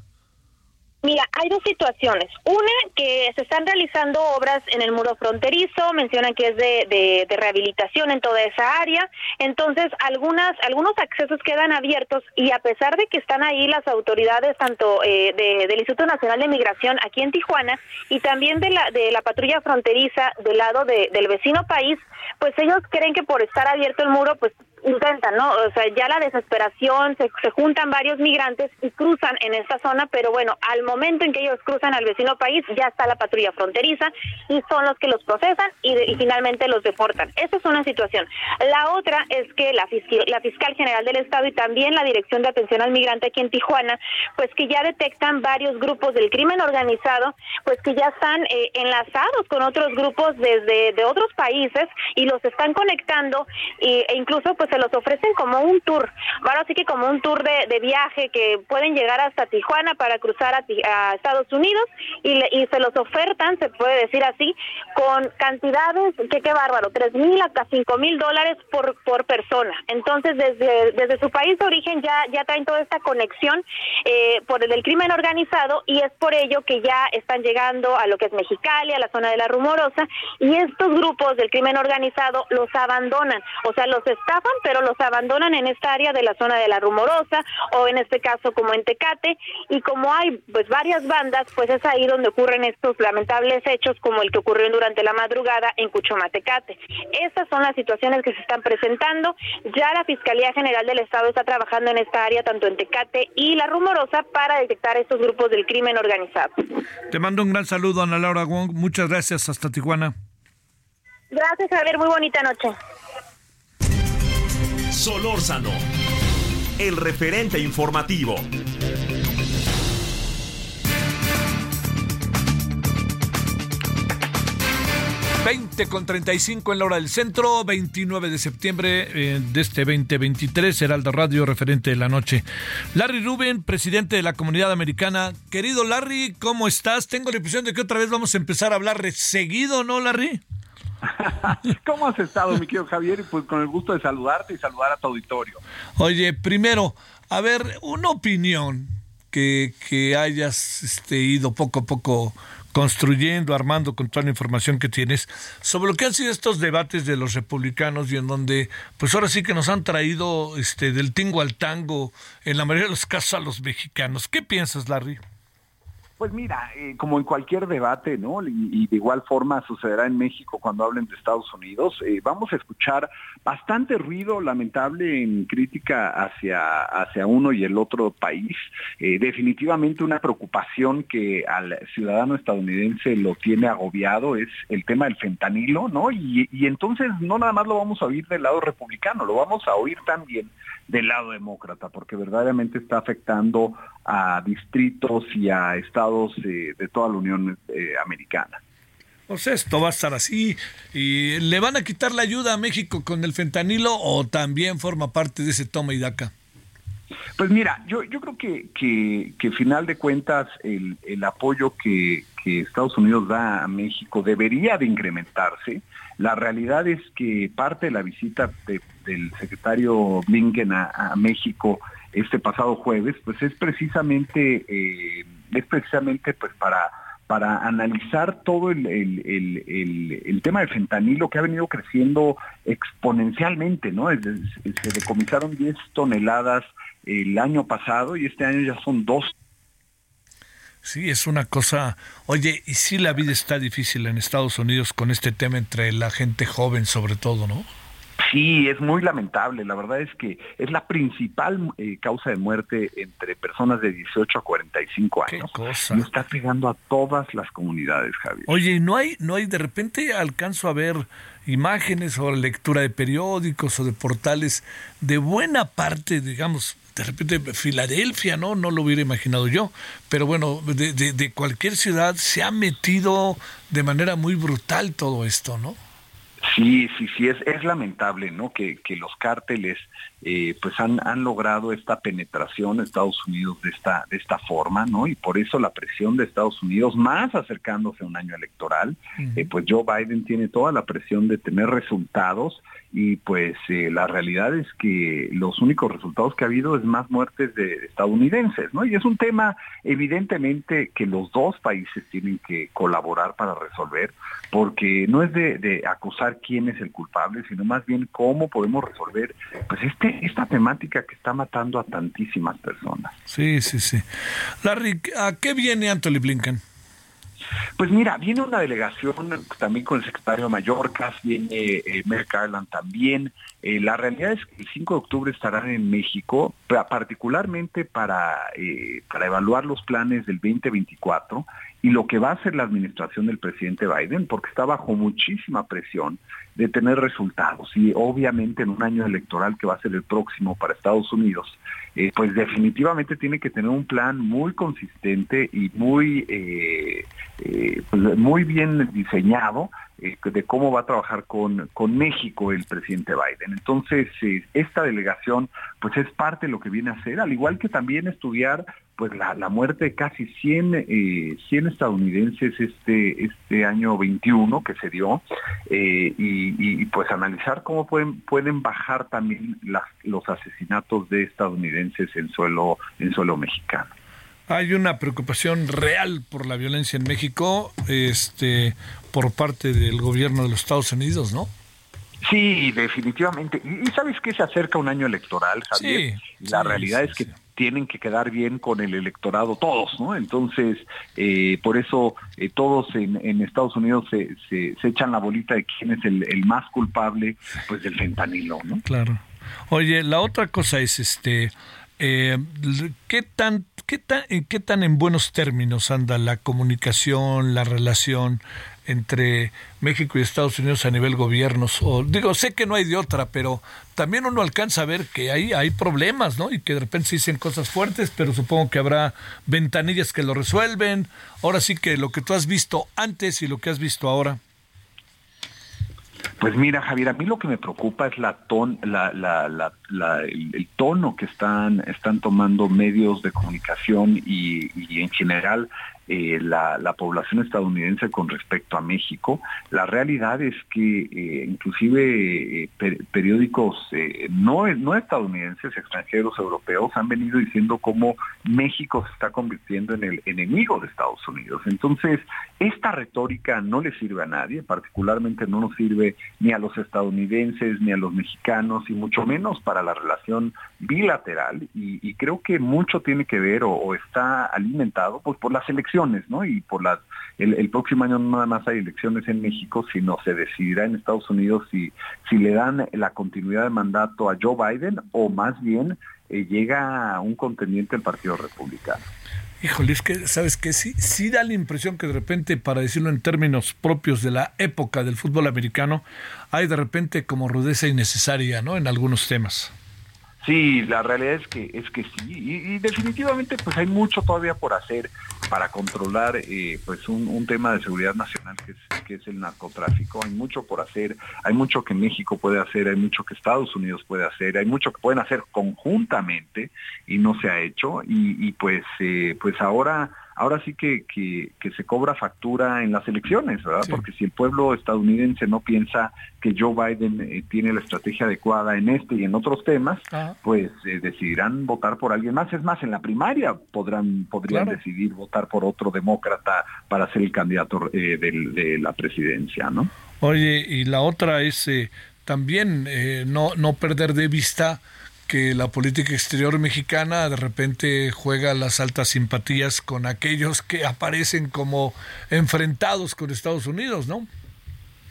Mira, hay dos situaciones. Una, que se están realizando obras en el muro fronterizo, mencionan que es de, de, rehabilitación en toda esa área. Entonces, algunas, algunos accesos quedan abiertos y a pesar de que están ahí las autoridades, tanto eh, del Instituto Nacional de Migración aquí en Tijuana y también de la, de la patrulla fronteriza del lado del vecino país, pues ellos creen que por estar abierto el muro, pues intentan, ¿no? O sea, ya la desesperación, se, se, juntan varios migrantes y cruzan en esta zona, pero bueno, al momento en que ellos cruzan al vecino país, ya está la patrulla fronteriza y son los que los procesan y, finalmente los deportan. Esa es una situación. La otra es que la, la fiscal general del Estado y también la Dirección de Atención al Migrante aquí en Tijuana, pues que ya detectan varios grupos del crimen organizado, pues que ya están eh, enlazados con otros grupos desde de otros países y los están conectando e incluso pues se los ofrecen como un tour, ahora sí que como un tour de, viaje que pueden llegar hasta Tijuana para cruzar a, Estados Unidos y, y, se los ofertan, se puede decir así, con cantidades, que qué bárbaro, tres mil hasta cinco mil dólares por, por persona. Entonces, desde, desde su país de origen ya, ya traen toda esta conexión eh, por el del crimen organizado y es por ello que ya están llegando a lo que es Mexicali, a la zona de la Rumorosa, y estos grupos del crimen organizado los abandonan, o sea, los estafan, pero los abandonan en esta área de la zona de la Rumorosa o en este caso como en Tecate y como hay pues varias bandas, pues es ahí donde ocurren estos lamentables hechos como el que ocurrió durante la madrugada en Cuchomatecate. Estas son las situaciones que se están presentando. Ya la Fiscalía General del Estado está trabajando en esta área tanto en Tecate y la Rumorosa para detectar estos grupos del crimen organizado. Te mando un gran saludo Ana Laura Wong. Muchas gracias hasta Tijuana. Gracias, Javier. Muy bonita noche. Solórzano, el referente informativo. 20 con 35 en la hora del centro, 29 de septiembre eh, de este 2023, Heraldo Radio, referente de la noche. Larry Rubin, presidente de la comunidad americana. Querido Larry, ¿cómo estás? Tengo la impresión de que otra vez vamos a empezar a hablar seguido, ¿no, Larry? ¿Cómo has estado, mi querido Javier? Pues con el gusto de saludarte y saludar a tu auditorio. Oye, primero, a ver, una opinión que, que hayas este, ido poco a poco construyendo, armando con toda la información que tienes sobre lo que han sido estos debates de los republicanos y en donde, pues ahora sí que nos han traído este del tingo al tango en la mayoría de los casos a los mexicanos. ¿Qué piensas, Larry? Pues mira, eh, como en cualquier debate, ¿no? Y, de igual forma sucederá en México cuando hablen de Estados Unidos, eh, vamos a escuchar bastante ruido lamentable en crítica hacia, hacia uno y el otro país. Eh, definitivamente una preocupación que al ciudadano estadounidense lo tiene agobiado es el tema del fentanilo, ¿no? Y, y entonces no nada más lo vamos a oír del lado republicano, lo vamos a oír también del lado demócrata, porque verdaderamente está afectando a distritos y a estados de toda la Unión eh, Americana. Pues esto va a estar así. ¿Y le van a quitar la ayuda a México con el fentanilo o también forma parte de ese toma y daca? Pues mira, yo, yo creo que, que, que final de cuentas el, el apoyo que, que Estados Unidos da a México debería de incrementarse. La realidad es que parte de la visita del secretario Blinken a, México este pasado jueves, pues es precisamente, eh, es precisamente pues para para analizar todo el, el, tema del fentanilo que ha venido creciendo exponencialmente, ¿no? se decomisaron 10 toneladas el año pasado y este año ya son dos Sí, es una cosa. Oye, y sí la vida está difícil en Estados Unidos con este tema entre la gente joven, sobre todo, ¿no? Sí, es muy lamentable. La verdad es que es la principal eh, causa de muerte entre personas de 18 a 45 años. ¿Qué cosa? Y está pegando a todas las comunidades, Javier. Oye, no hay, no hay, de repente alcanzo a ver imágenes o lectura de periódicos o de portales de buena parte, digamos, de repente Filadelfia, ¿no? No lo hubiera imaginado yo. Pero bueno, de, de, cualquier ciudad se ha metido de manera muy brutal todo esto, ¿no? Sí, sí, sí, es, es lamentable, ¿no? Que, que los cárteles eh, pues han, han logrado esta penetración Estados Unidos de esta, de esta forma, ¿no? Y por eso la presión de Estados Unidos, más acercándose a un año electoral, eh, pues Joe Biden tiene toda la presión de tener resultados y pues eh, la realidad es que los únicos resultados que ha habido es más muertes de estadounidenses, ¿no? Y es un tema evidentemente que los dos países tienen que colaborar para resolver, porque no es de, de acusar quién es el culpable, sino más bien cómo podemos resolver pues este esta temática que está matando a tantísimas personas. Sí, sí, sí. Larry, ¿a qué viene Anthony Blinken? Pues mira, viene una delegación también con el secretario de Mallorca, viene eh, Merck también. Eh, la realidad es que el 5 de octubre estarán en México, particularmente para, eh, para evaluar los planes del 2024 y lo que va a hacer la administración del presidente Biden, porque está bajo muchísima presión de tener resultados. Y obviamente en un año electoral que va a ser el próximo para Estados Unidos, eh, pues definitivamente tiene que tener un plan muy consistente y muy, eh, eh, pues muy bien diseñado de cómo va a trabajar con, con México el presidente Biden. Entonces, esta delegación pues es parte de lo que viene a hacer, al igual que también estudiar pues la, la muerte de casi 100, 100 estadounidenses este, este año 21 que se dio y, y, pues analizar cómo pueden, pueden bajar también las, los asesinatos de estadounidenses en suelo, en suelo mexicano. Hay una preocupación real por la violencia en México, este, por parte del gobierno de los Estados Unidos, ¿no? Sí, definitivamente. Y, sabes que se acerca un año electoral, Javier. la realidad es que tienen que quedar bien con el electorado todos, ¿no? Entonces, eh, por eso eh, todos en, Estados Unidos se, se, echan la bolita de quién es el, el, más culpable, pues del fentanilo, ¿no? Claro. Oye, la otra cosa es, este, eh, ¿qué, tan, qué, tan, ¿Qué tan en buenos términos anda la comunicación, la relación entre México y Estados Unidos a nivel gobiernos? O, digo, sé que no hay de otra, pero también uno alcanza a ver que ahí hay problemas, ¿no? Y que de repente se dicen cosas fuertes, pero supongo que habrá ventanillas que lo resuelven. Ahora sí que lo que tú has visto antes y lo que has visto ahora. Pues mira, Javier, a mí lo que me preocupa es la ton, el, tono que están, están tomando medios de comunicación y en general eh, la, población estadounidense con respecto a México. La realidad es que eh, inclusive eh, periódicos no, no estadounidenses, extranjeros, europeos, han venido diciendo cómo México se está convirtiendo en el enemigo de Estados Unidos. Entonces, esta retórica no le sirve a nadie, particularmente no nos sirve ni a los estadounidenses ni a los mexicanos y mucho menos para la relación bilateral y, creo que mucho tiene que ver o, está alimentado pues, por las elecciones ¿no? Y por las, el, próximo año no nada más hay elecciones en México, sino se decidirá en Estados Unidos si, si le dan la continuidad de mandato a Joe Biden o más bien eh, llega un contendiente del Partido Republicano. Híjole, es que, ¿sabes que Sí, sí da la impresión que de repente, para decirlo en términos propios de la época del fútbol americano, hay de repente como rudeza innecesaria, ¿no? En algunos temas. Sí, la realidad es que es que sí y, definitivamente pues hay mucho todavía por hacer para controlar eh, pues un, tema de seguridad nacional que es, el narcotráfico. Hay mucho por hacer, hay mucho que México puede hacer, hay mucho que Estados Unidos puede hacer, hay mucho que pueden hacer conjuntamente y no se ha hecho y, pues eh, pues ahora ahora sí que, que, se cobra factura en las elecciones, ¿verdad? Porque si el pueblo estadounidense no piensa que Joe Biden eh, tiene la estrategia adecuada en este y en otros temas, pues eh, decidirán votar por alguien más. Es más, en la primaria podrán podrían decidir votar por otro demócrata para ser el candidato eh, de, la presidencia, ¿no? Oye, y la otra es también no, no perder de vista que la política exterior mexicana de repente juega las altas simpatías con aquellos que aparecen como enfrentados con Estados Unidos, ¿no?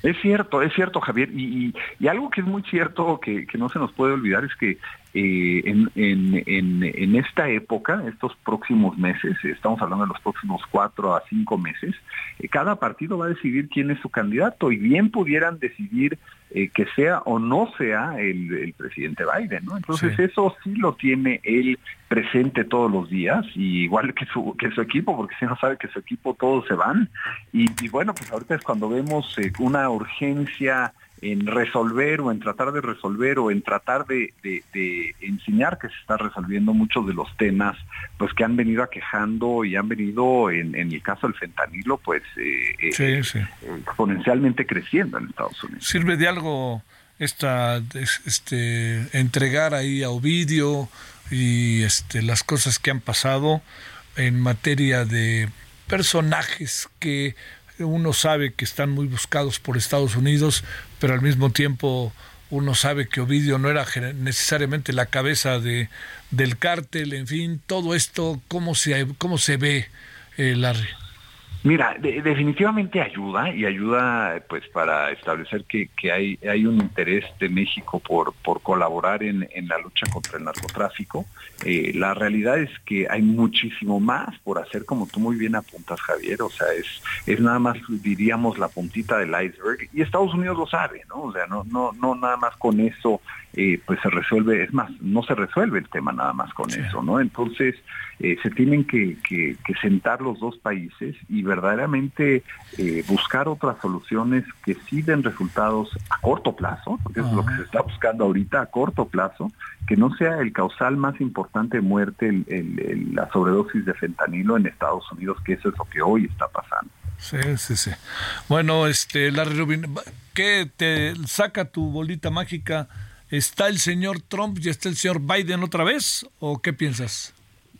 Es cierto, es cierto, Javier. Y, algo que es muy cierto, que, no se nos puede olvidar, es que eh, en, en, en, esta época, estos próximos meses, estamos hablando de los próximos cuatro a cinco meses, eh, cada partido va a decidir quién es su candidato y bien pudieran decidir eh, que sea o no sea el, presidente Biden, ¿no? Entonces eso sí lo tiene él presente todos los días, y igual que su, que su equipo, porque si no sabe que su equipo todos se van. Y, bueno, pues ahorita es cuando vemos eh, una urgencia en resolver o en tratar de resolver o en tratar de, enseñar que se está resolviendo muchos de los temas pues que han venido aquejando y han venido en, el caso del fentanilo pues eh, eh, exponencialmente creciendo en Estados Unidos. ¿Sirve de algo esta este entregar ahí a Ovidio y este las cosas que han pasado en materia de personajes que uno sabe que están muy buscados por Estados Unidos, pero al mismo tiempo uno sabe que Ovidio no era necesariamente la cabeza de, del cártel, en fin, todo esto, ¿cómo se, cómo se ve, eh, Larry? Mira, definitivamente ayuda y ayuda pues para establecer que, hay, hay un interés de México por, por colaborar en, la lucha contra el narcotráfico. Eh, la realidad es que hay muchísimo más por hacer, como tú muy bien apuntas, Javier. O sea, es, es nada más, diríamos, la puntita del iceberg. Y Estados Unidos lo sabe, ¿no? O sea, no, no, no nada más con eso eh, pues se resuelve, es más, no se resuelve el tema nada más con eso, ¿no? Entonces, eh, se tienen que, sentar los dos países y verdaderamente eh, buscar otras soluciones que sí den resultados a corto plazo, porque es lo que se está buscando ahorita a corto plazo, que no sea el causal más importante de muerte la sobredosis de fentanilo en Estados Unidos, que eso es lo que hoy está pasando. Sí, sí, sí. Bueno, este, Larry Rubin, ¿qué te saca tu bolita mágica? ¿Está el señor Trump y está el señor Biden otra vez? ¿O qué piensas?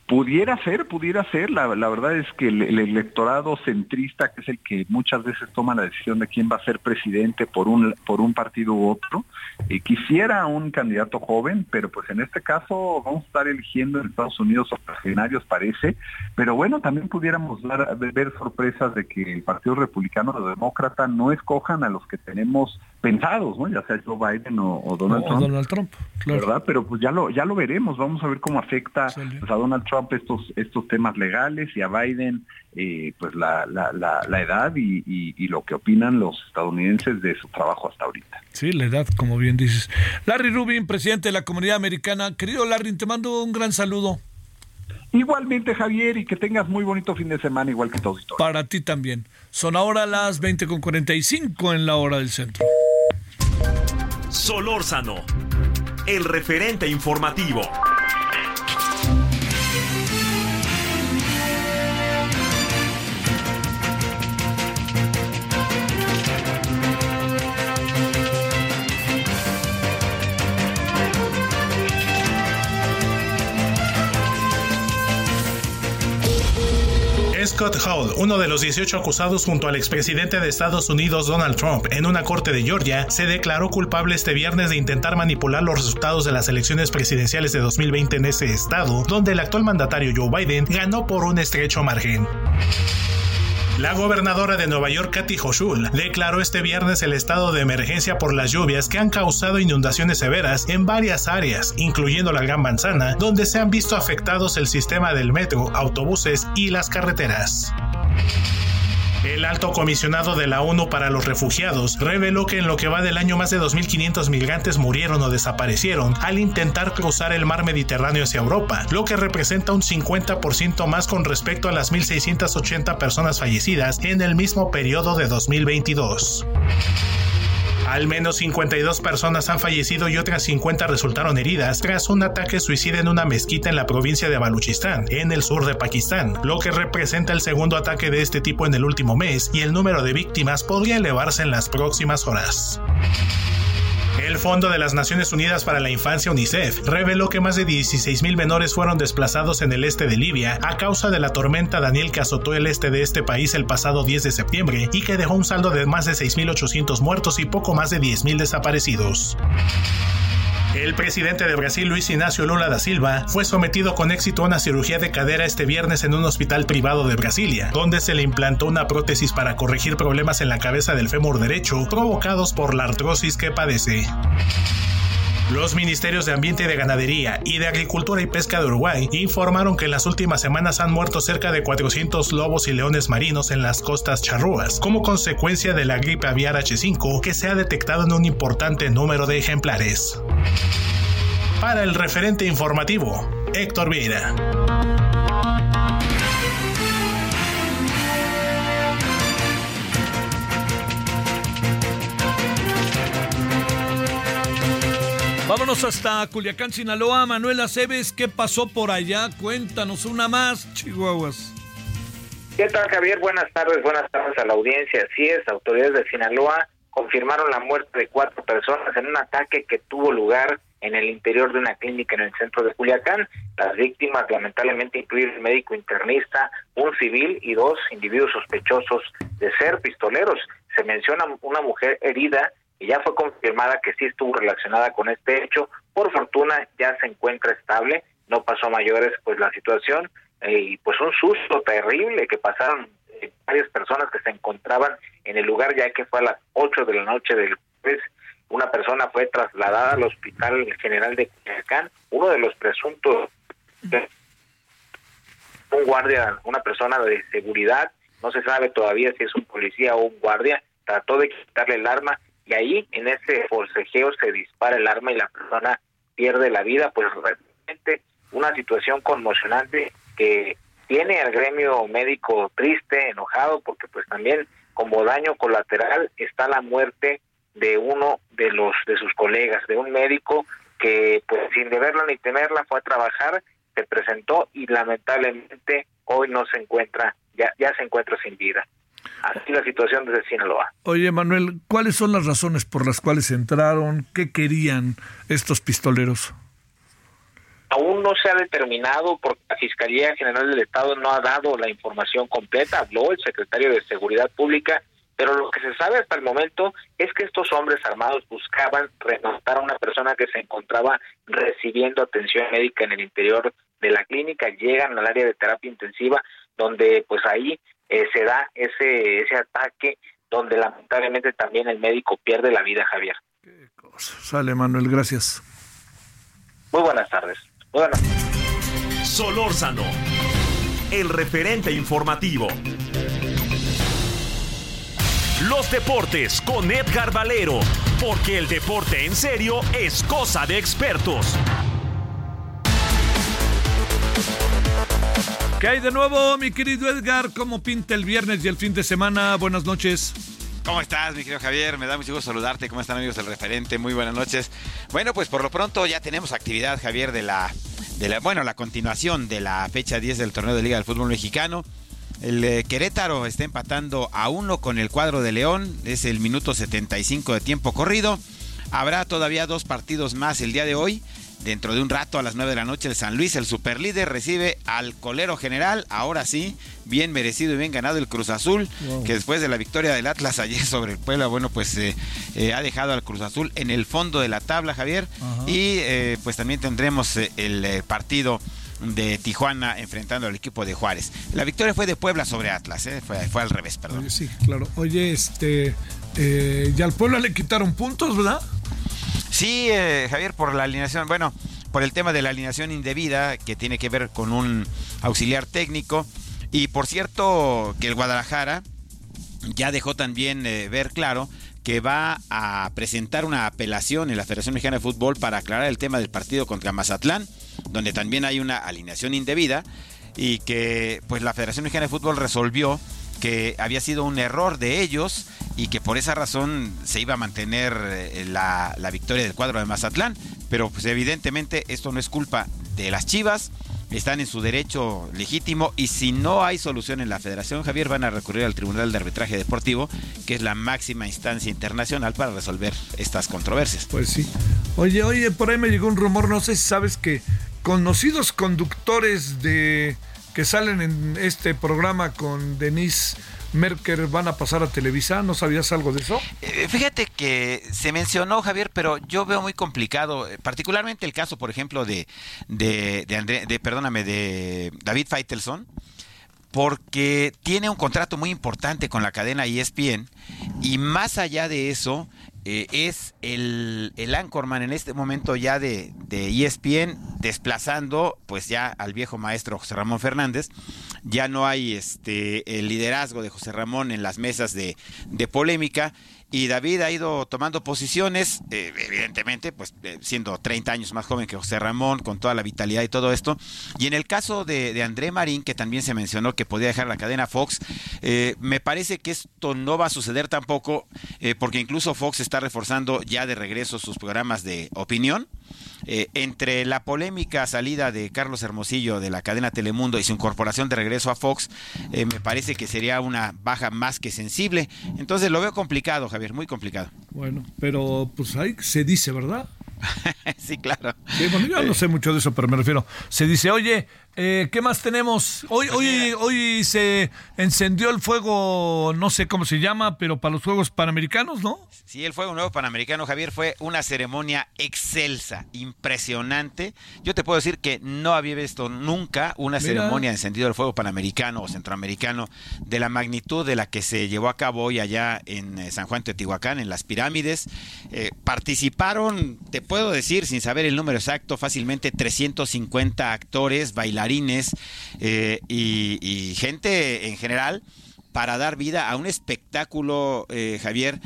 Pudiera ser, pudiera ser. La, verdad es que el, electorado centrista, que es el que muchas veces toma la decisión de quién va a ser presidente por un, por un partido u otro, eh, quisiera un candidato joven, pero pues en este caso vamos a estar eligiendo en Estados Unidos octogenarios, parece. Pero bueno, también pudiéramos ver sorpresas de que el Partido Republicano o Demócrata no escojan a los que tenemos pensados, ¿no? ya sea Joe Biden o, Donald Trump. Donald Trump, ¿verdad? Pero pues ya lo, ya lo veremos, vamos a ver cómo afecta pues, a Donald Trump estos, estos temas legales y a Biden eh, pues la, la, la, edad y, y, lo que opinan los estadounidenses de su trabajo hasta ahorita. Sí, la edad, como bien dices. Larry Rubin, presidente de la comunidad americana. Querido Larry, te mando un gran saludo. Igualmente, Javier, y que tengas muy bonito fin de semana, igual que todos y todos. Para ti también. Son ahora las 20.45 en la hora del centro. Solórzano, el referente informativo. Scott Hall, uno de los 18 acusados junto al expresidente de Estados Unidos Donald Trump en una corte de Georgia, se declaró culpable este viernes de intentar manipular los resultados de las elecciones presidenciales de 2020 en ese estado, donde el actual mandatario Joe Biden ganó por un estrecho margen. La gobernadora de Nueva York, Kathy Hochul, declaró este viernes el estado de emergencia por las lluvias que han causado inundaciones severas en varias áreas, incluyendo la Gran Manzana, donde se han visto afectados el sistema del metro, autobuses y las carreteras. El alto comisionado de la ONU para los refugiados reveló que en lo que va del año más de 2.500 migrantes murieron o desaparecieron al intentar cruzar el mar Mediterráneo hacia Europa, lo que representa un 50% más con respecto a las 1.680 personas fallecidas en el mismo periodo de 2022. Al menos 52 personas han fallecido y otras 50 resultaron heridas tras un ataque suicida en una mezquita en la provincia de Baluchistán, en el sur de Pakistán, lo que representa el segundo ataque de este tipo en el último mes y el número de víctimas podría elevarse en las próximas horas. El Fondo de las Naciones Unidas para la Infancia UNICEF reveló que más de 16.000 menores fueron desplazados en el este de Libia a causa de la tormenta Daniel que azotó el este de este país el pasado 10 de septiembre y que dejó un saldo de más de 6.800 muertos y poco más de 10.000 desaparecidos. El presidente de Brasil, Luis Ignacio Lula da Silva, fue sometido con éxito a una cirugía de cadera este viernes en un hospital privado de Brasilia, donde se le implantó una prótesis para corregir problemas en la cabeza del fémur derecho provocados por la artrosis que padece. Los ministerios de Ambiente y de Ganadería y de Agricultura y Pesca de Uruguay informaron que en las últimas semanas han muerto cerca de 400 lobos y leones marinos en las costas charrúas, como consecuencia de la gripe aviar H5 que se ha detectado en un importante número de ejemplares. Para el referente informativo, Héctor Vieira. Vámonos hasta Culiacán, Sinaloa. Manuel Aceves, ¿qué pasó por allá? Cuéntanos una más, Chihuahuas. ¿Qué tal, Javier? Buenas tardes, buenas tardes a la audiencia. Así es, autoridades de Sinaloa confirmaron la muerte de cuatro personas en un ataque que tuvo lugar en el interior de una clínica en el centro de Culiacán. Las víctimas lamentablemente incluyen un médico internista, un civil y dos individuos sospechosos de ser pistoleros. Se menciona una mujer herida y ya fue confirmada que sí estuvo relacionada con este hecho. Por fortuna ya se encuentra estable, no pasó mayores pues la situación eh, y pues un susto terrible que pasaron eh, varias personas que se encontraban en el lugar ya que fue a las 8 de la noche del jueves. Una persona fue trasladada al Hospital General de Culiacán, uno de los presuntos, un guardia, una persona de seguridad, no se sabe todavía si es un policía o un guardia, trató de quitarle el arma y ahí en ese forcejeo se dispara el arma y la persona pierde la vida, pues realmente una situación conmocionante que tiene al gremio médico triste, enojado, porque pues también como daño colateral está la muerte de uno de los de sus colegas, de un médico que pues sin deberla ni temerla fue a trabajar, se presentó y lamentablemente hoy no se encuentra, ya, ya se encuentra sin vida. Así la situación desde Sinaloa. Oye, Manuel, ¿cuáles son las razones por las cuales entraron? ¿Qué querían estos pistoleros? Aún no se ha determinado porque la Fiscalía General del Estado no ha dado la información completa. Habló el secretario de Seguridad Pública pero lo que se sabe hasta el momento es que estos hombres armados buscaban rematar a una persona que se encontraba recibiendo atención médica en el interior de la clínica, llegan al área de terapia intensiva, donde pues ahí eh, se da ese, ese ataque, donde lamentablemente también el médico pierde la vida, Javier. Qué cosa. Sale, Manuel, gracias. Muy buenas tardes. buenas. Solórzano, el referente informativo. Los deportes con Edgar Valero, porque el deporte en serio es cosa de expertos. ¿Qué hay de nuevo, mi querido Edgar? ¿Cómo pinta el viernes y el fin de semana? Buenas noches. ¿Cómo estás, mi querido Javier? Me da mucho gusto saludarte. ¿Cómo están, amigos del referente? Muy buenas noches. Bueno, pues por lo pronto ya tenemos actividad, Javier, de la, de la bueno, la continuación de la fecha 10 del torneo de Liga del Fútbol Mexicano. El eh, Querétaro está empatando a uno con el cuadro de León. Es el minuto 75 de tiempo corrido. Habrá todavía dos partidos más el día de hoy. Dentro de un rato a las 9 de la noche el San Luis, el superlíder, recibe al colero general. Ahora sí, bien merecido y bien ganado el Cruz Azul, que después de la victoria del Atlas ayer sobre el Puebla, bueno, pues eh, eh, ha dejado al Cruz Azul en el fondo de la tabla, Javier. Y pues también tendremos el partido de Tijuana enfrentando al equipo de Juárez. La victoria fue de Puebla sobre Atlas, ¿eh? fue, al revés, perdón. sí, claro. Oye, este, eh, ya al Puebla le quitaron puntos, ¿verdad? Sí, eh, Javier, por la alineación, bueno, por el tema de la alineación indebida que tiene que ver con un auxiliar técnico. Y por cierto, que el Guadalajara ya dejó también ver claro que va a presentar una apelación en la Federación Mexicana de Fútbol para aclarar el tema del partido contra Mazatlán, donde también hay una alineación indebida y que pues la Federación Mexicana de Fútbol resolvió que había sido un error de ellos y que por esa razón se iba a mantener eh, la, la victoria del cuadro de Mazatlán, pero pues evidentemente esto no es culpa de las Chivas, están en su derecho legítimo y si no hay solución en la Federación Javier van a recurrir al Tribunal de Arbitraje Deportivo, que es la máxima instancia internacional para resolver estas controversias. Pues sí. Oye, oye, por ahí me llegó un rumor, no sé si sabes que conocidos conductores de que salen en este programa con Denise Merker van a pasar a Televisa. ¿No sabías algo de eso? Eh, fíjate que se mencionó, Javier, pero yo veo muy complicado, eh, particularmente el caso, por ejemplo, de, de, de, perdóname, de David Feitelson porque tiene un contrato muy importante con la cadena ESPN y más allá de eso, eh, es el, el anchorman en este momento ya de, de, ESPN desplazando pues ya al viejo maestro José Ramón Fernández. Ya no hay este el liderazgo de José Ramón en las mesas de, de polémica y David ha ido tomando posiciones, eh, evidentemente, pues eh, siendo 30 años más joven que José Ramón, con toda la vitalidad y todo esto. Y en el caso de, André Marín, que también se mencionó que podía dejar la cadena Fox, eh, me parece que esto no va a suceder tampoco, porque incluso Fox está reforzando ya de regreso sus programas de opinión eh, entre la polémica salida de Carlos Hermosillo de la cadena Telemundo y su incorporación de regreso a Fox, eh, me parece que sería una baja más que sensible. Entonces lo veo complicado, Javier, muy complicado. Bueno, pero pues ahí se dice, ¿verdad? sí, claro. bueno, yo no sé mucho de eso, pero me refiero. Se dice, oye, eh, ¿Qué más tenemos? Hoy, Pues hoy, hoy se encendió el fuego, no sé cómo se llama, pero para los Juegos Panamericanos, ¿no? Sí, el Fuego Nuevo Panamericano, Javier, fue una ceremonia excelsa, impresionante. Yo te puedo decir que no había visto nunca una Mira. ceremonia de encendido del fuego panamericano o centroamericano de la magnitud de la que se llevó a cabo hoy allá en eh, San Juan Teotihuacán, en las pirámides. Eh, participaron, te puedo decir, sin saber el número exacto, fácilmente 350 actores, bailarines eh, y, gente en general para dar vida a un espectáculo, eh, Javier,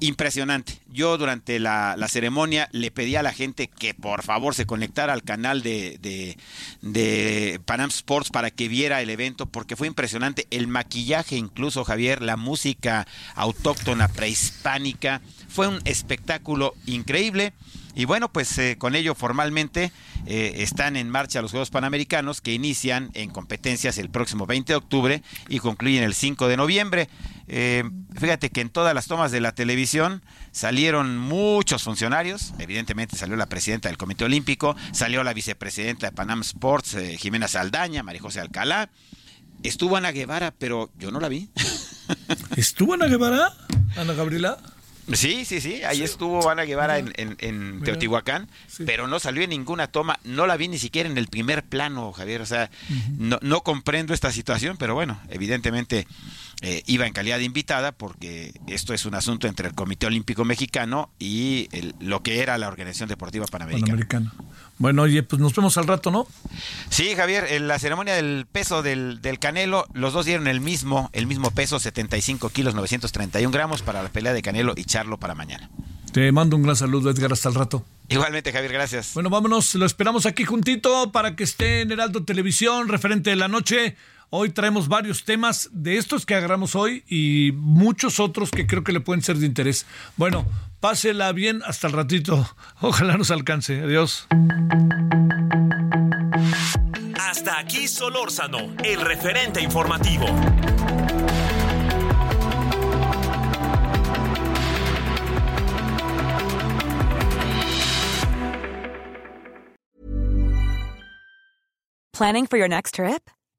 impresionante. Yo durante la, la ceremonia le pedí a la gente que por favor se conectara al canal de, de, de Panam Sports para que viera el evento, porque fue impresionante. El maquillaje incluso, Javier, la música autóctona prehispánica, fue un espectáculo increíble. Y bueno, pues eh, con ello formalmente eh, están en marcha los Juegos Panamericanos que inician en competencias el próximo 20 de octubre y concluyen el 5 de noviembre. Eh, fíjate que en todas las tomas de la televisión salieron muchos funcionarios, evidentemente salió la presidenta del Comité Olímpico, salió la vicepresidenta de Panam Sports, Jimena Saldaña, María José Alcalá, estuvo Ana Guevara, pero yo no la vi. ¿Estuvo Ana Guevara? Ana Gabriela. Sí, sí, sí, ahí estuvo Ana Guevara en, en- en Mira. Teotihuacán, pero no salió en ninguna toma, no la vi ni siquiera en el primer plano, Javier, o sea, no, no comprendo esta situación, pero bueno, evidentemente eh, iba en calidad de invitada porque esto es un asunto entre el Comité Olímpico Mexicano y el- lo que era la Organización Deportiva Panamericana. Panamericano. Bueno, oye, pues nos vemos al rato, ¿no? Sí, Javier, en la ceremonia del peso del, del Canelo, los dos dieron el mismo, el mismo peso, 75 kilos 931 gramos para la pelea de Canelo y Charlo para mañana. Te mando un gran saludo, Edgar, hasta el rato. Igualmente, Javier, gracias. Bueno, vámonos, lo esperamos aquí juntito para que esté en Heraldo Televisión, referente de la noche. Hoy traemos varios temas de estos que agarramos hoy y muchos otros que creo que le pueden ser de interés. Bueno, pásela bien hasta el ratito. Ojalá nos alcance. Adiós. Hasta aquí Solórzano, el referente informativo. Planning for your next trip?